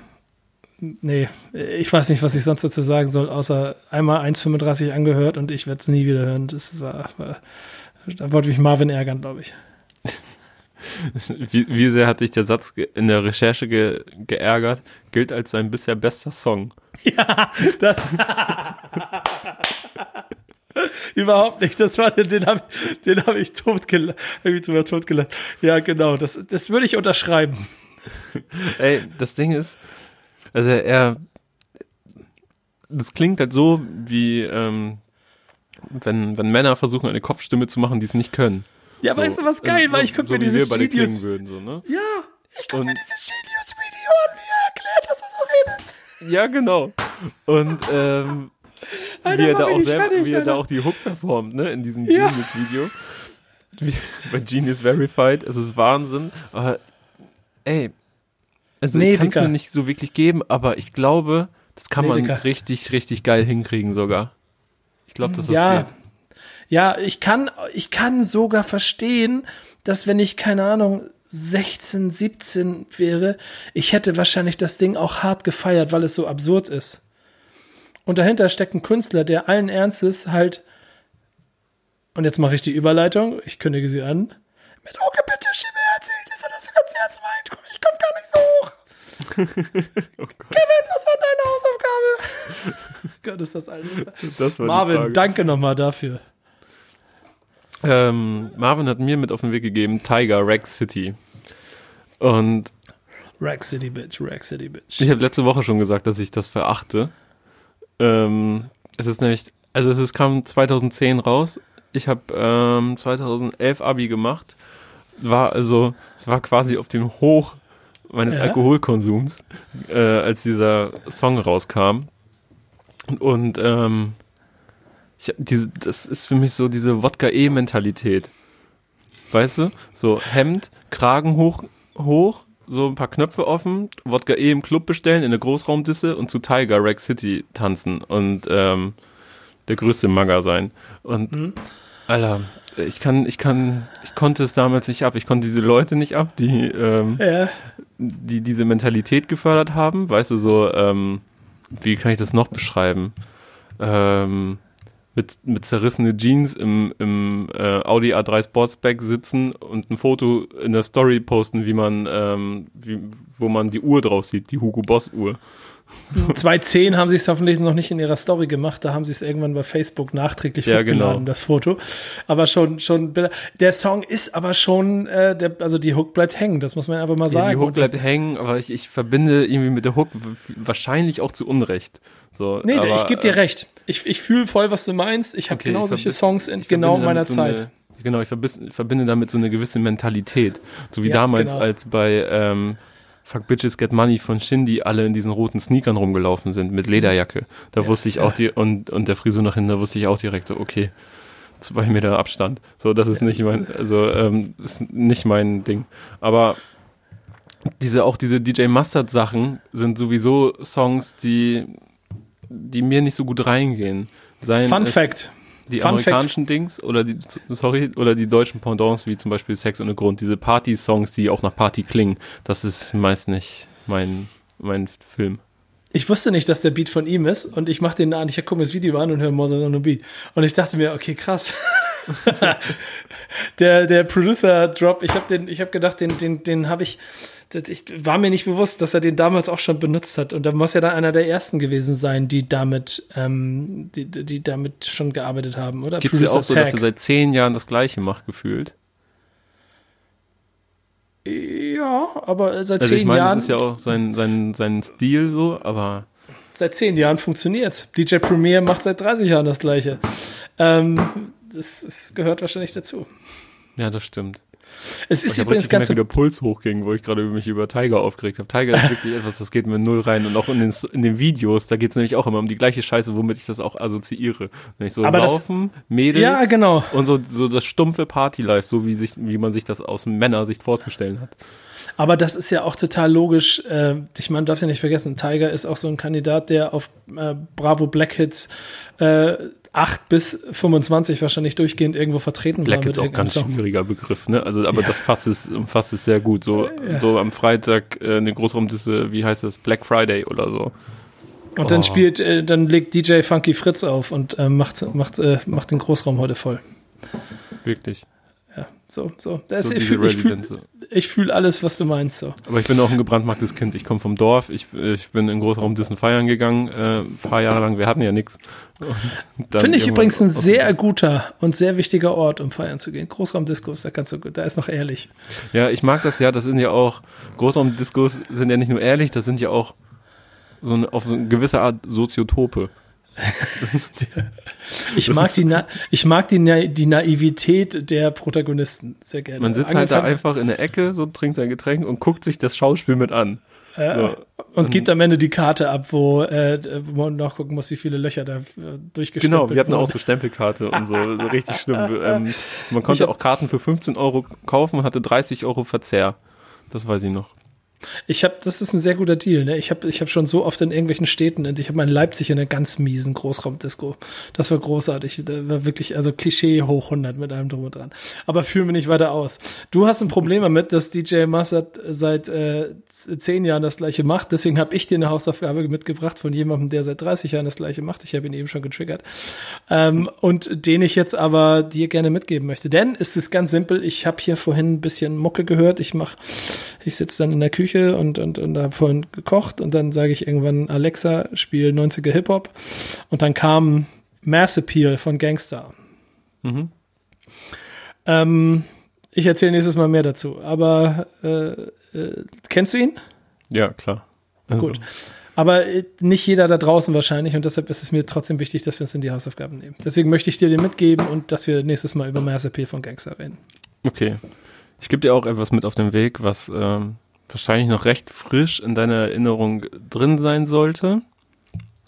nee, ich weiß nicht, was ich sonst dazu sagen soll, außer einmal 1,35 angehört und ich werde es nie wieder hören. Das war, war da wollte mich Marvin ärgern, glaube ich. Wie, wie, sehr hat dich der Satz in der Recherche ge, geärgert? Gilt als sein bisher bester Song. Ja, das. Überhaupt nicht. Das war den, den habe den hab ich drüber totgelacht. Ja, genau. Das, das würde ich unterschreiben. Ey, das Ding ist, also er, das klingt halt so, wie ähm, wenn, wenn Männer versuchen, eine Kopfstimme zu machen, die es nicht können. Ja, so, weißt du, was geil, also, weil ich gucke so, mir dieses Genius... würden, so, ne? Ja, ich gucke mir dieses Genius-Video an, wie er erklärt, dass er so redet. Ja, genau. Und ähm, Alter, wie er da auch selber, fertig, wie er da auch die Hook performt, ne, in diesem ja. Genius-Video. Bei Genius Verified, es ist Wahnsinn. Aber, ey, also nee, ich kann es mir nicht so wirklich geben, aber ich glaube, das kann nee, man Dicker. richtig, richtig geil hinkriegen sogar. Ich glaube, dass das ja. geht. Ja, ich kann, ich kann sogar verstehen, dass wenn ich, keine Ahnung, 16, 17 wäre, ich hätte wahrscheinlich das Ding auch hart gefeiert, weil es so absurd ist. Und dahinter steckt ein Künstler, der allen Ernstes halt, und jetzt mache ich die Überleitung, ich kündige sie an, mit Auge bitte, Stimme erzählt, dass er das ganz ernst meint. Ich komme gar nicht so hoch. oh Kevin, was war deine Hausaufgabe? Gott, ist das alles. Das Marvin, danke nochmal dafür. Ähm, Marvin hat mir mit auf den Weg gegeben, Tiger, Rack City. Und Rack City Bitch, Rack City Bitch. Ich habe letzte Woche schon gesagt, dass ich das verachte. Ähm, es ist nämlich, also es ist, kam 2010 raus. Ich habe ähm, 2011 Abi gemacht. War also, es war quasi auf dem Hoch meines ja. Alkoholkonsums, äh, als dieser Song rauskam. Und ähm, ich, diese, das ist für mich so diese Wodka-E-Mentalität. Weißt du? So Hemd, Kragen hoch, hoch, so ein paar Knöpfe offen, Wodka E im Club bestellen, in der Großraumdisse und zu Tiger Rack City tanzen und ähm, der größte Magger sein. Und mhm. Alter, ich kann, ich kann, ich konnte es damals nicht ab. Ich konnte diese Leute nicht ab, die, ähm, ja. die diese Mentalität gefördert haben. Weißt du, so, ähm, wie kann ich das noch beschreiben? Ähm, mit, mit zerrissene Jeans im, im äh, Audi A3 Sportsback sitzen und ein Foto in der Story posten, wie man, ähm, wie, wo man die Uhr drauf sieht, die Hugo Boss Uhr. 2010 haben sie es hoffentlich noch nicht in ihrer Story gemacht, da haben sie es irgendwann bei Facebook nachträglich ja, hochgeladen, genau. das Foto. Aber schon, schon, der Song ist aber schon, äh, der, also die Hook bleibt hängen, das muss man einfach mal sagen. Ja, die Hook bleibt hängen, aber ich, ich verbinde irgendwie mit der Hook wahrscheinlich auch zu Unrecht. So, nee, aber, ich gebe dir recht. Ich, ich fühle voll, was du meinst. Ich habe okay, genau solche Songs in genau meiner so Zeit. Eine, genau, ich verbinde damit so eine gewisse Mentalität. So wie ja, damals, genau. als bei ähm, Fuck Bitches Get Money von Shindy alle in diesen roten Sneakern rumgelaufen sind mit Lederjacke. Da ja, wusste ich auch die, und, und der Frisur nach hinten, da wusste ich auch direkt so, okay, zwei Meter Abstand. So, das ist nicht mein, also ähm, ist nicht mein Ding. Aber diese auch diese DJ Mustard Sachen sind sowieso Songs, die die mir nicht so gut reingehen. Seien Fun Fact. Die Fun amerikanischen Dings oder die sorry oder die deutschen Pendants wie zum Beispiel Sex ohne Grund, diese Party-Songs, die auch nach Party klingen, das ist meist nicht mein mein Film. Ich wusste nicht, dass der Beat von ihm ist und ich mache den an, ich gucke mir das Video an und höre More Than a Beat. Und ich dachte mir, okay, krass. der der Producer Drop, ich habe den ich habe gedacht, den den den habe ich das, ich war mir nicht bewusst, dass er den damals auch schon benutzt hat. Und da muss er dann einer der ersten gewesen sein, die damit, ähm, die, die damit schon gearbeitet haben, oder? Gibt es ja auch so, dass er seit zehn Jahren das Gleiche macht, gefühlt? Ja, aber seit also zehn ich meine, Jahren. Das ist ja auch sein, sein, sein Stil so, aber. Seit zehn Jahren funktioniert's. DJ Premier macht seit 30 Jahren das Gleiche. Ähm, das, das gehört wahrscheinlich dazu. Ja, das stimmt. Es ist ich übrigens ganz. Wie der Puls hochging, wo ich gerade mich über Tiger aufgeregt habe. Tiger ist wirklich etwas, das geht mir null rein. Und auch in den, in den Videos, da geht es nämlich auch immer um die gleiche Scheiße, womit ich das auch assoziiere. Wenn ich so Aber laufen, Mädels Ja, genau. und so, so das stumpfe Partylife, so wie sich, wie man sich das aus Männersicht vorzustellen hat. Aber das ist ja auch total logisch. Äh, ich meine, darfst ja nicht vergessen, Tiger ist auch so ein Kandidat, der auf äh, Bravo Black Hits äh, 8 bis 25 wahrscheinlich durchgehend irgendwo vertreten Black war. Hits auch irgendeinem ganz Song. schwieriger Begriff, ne? Also, aber Ja. das fasst es, umfasst es sehr gut. So, Ja. so am Freitag äh, eine Großraumdisse, wie heißt das, Black Friday oder so. Und dann Oh. spielt, äh, dann legt DJ Funky Fritz auf und äh, macht, macht, äh, macht den Großraum heute voll. Wirklich. So, so. Das, So ich diese fühle ich fühl, ich fühl alles, was du meinst. So. Aber ich bin auch ein gebrandmarktes Kind. Ich komme vom Dorf. Ich, ich bin in Großraumdissen feiern gegangen, äh, ein paar Jahre lang. Wir hatten ja nichts. Finde ich übrigens ein sehr guter und sehr wichtiger Ort, um feiern zu gehen. Großraumdiskos, da kannst du, da ist noch ehrlich. Ja, ich mag das ja. Das sind ja auch, Großraumdiskos sind ja nicht nur ehrlich, das sind ja auch so eine, auf so eine gewisse Art Soziotope. Ich mag die, Na ich mag die, Na die Naivität der Protagonisten sehr gerne. Man sitzt halt da Angefangen- einfach in der Ecke, so trinkt sein Getränk und guckt sich das Schauspiel mit an. äh, So. und gibt am Ende die Karte ab, wo, äh, wo man nachgucken muss, wie viele Löcher da äh, durchgestempelt Genau, wir hatten auch wurden. so Stempelkarte und so, so richtig schlimm. Ähm, man konnte hab- auch Karten für 15 Euro kaufen und hatte 30 Euro Verzehr. Das weiß ich noch. Ich habe, das ist ein sehr guter Deal. Ne? Ich habe, ich habe schon so oft in irgendwelchen Städten, und ich habe mal in Leipzig in einer ganz miesen Großraumdisco. Das war großartig. Da war wirklich, also Klischee hoch 100 mit allem drum und dran. Aber führen wir nicht weiter aus. Du hast ein Problem damit, dass DJ Massad seit äh, zehn Jahren das gleiche macht. Deswegen habe ich dir eine Hausaufgabe mitgebracht von jemandem, der seit 30 Jahren das gleiche macht. Ich habe ihn eben schon getriggert. Ähm, und den ich jetzt aber dir gerne mitgeben möchte. Denn es ist ganz simpel. Ich habe hier vorhin ein bisschen Mucke gehört. Ich mach, ich sitze dann in der Küche und, und, und habe vorhin gekocht und dann sage ich irgendwann, Alexa, spiel 90er Hip-Hop. Und dann kam Mass Appeal von Gangster. Mhm. Ähm, ich erzähle nächstes Mal mehr dazu. Aber äh, äh, kennst du ihn? Ja, klar. Also, Gut. Aber äh, nicht jeder da draußen wahrscheinlich und deshalb ist es mir trotzdem wichtig, dass wir uns in die Hausaufgaben nehmen. Deswegen möchte ich dir den mitgeben und dass wir nächstes Mal über Mass Appeal von Gangster reden. Okay. Ich gebe dir auch etwas mit auf den Weg, was ähm, wahrscheinlich noch recht frisch in deiner Erinnerung drin sein sollte.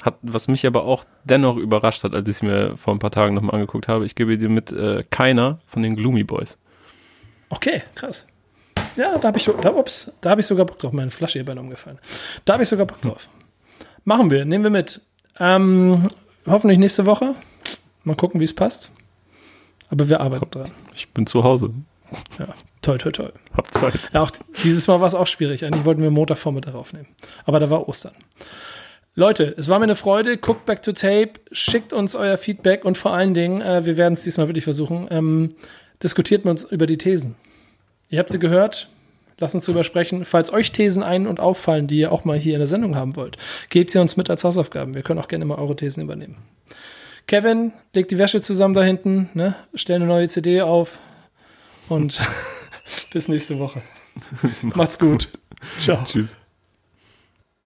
Hat, was mich aber auch dennoch überrascht hat, als ich es mir vor ein paar Tagen nochmal angeguckt habe. Ich gebe dir mit äh, Keiner von den Gloomy Boys. Okay, krass. Ja, da habe ich, da, ups, da hab ich sogar Bock drauf. Meine Flasche hier beinahe umgefallen. Da habe ich sogar Bock drauf. Machen wir, nehmen wir mit. Ähm, hoffentlich nächste Woche. Mal gucken, wie es passt. Aber wir arbeiten dran. Ich bin zu Hause. Ja, toll, toll, toll. Hab Zeit. Ja, auch dieses Mal war es auch schwierig. Eigentlich wollten wir Montagvormittag aufnehmen. Aber da war Ostern. Leute, es war mir eine Freude. Guckt back to tape, schickt uns euer Feedback und vor allen Dingen, äh, wir werden es diesmal wirklich versuchen, ähm, diskutiert mit uns über die Thesen. Ihr habt sie gehört. Lasst uns drüber sprechen. Falls euch Thesen ein- und auffallen, die ihr auch mal hier in der Sendung haben wollt, gebt sie uns mit als Hausaufgaben. Wir können auch gerne mal eure Thesen übernehmen. Kevin, legt die Wäsche zusammen da hinten, ne? Stell eine neue CD auf und bis nächste Woche. Macht's gut. Ciao. Tschüss.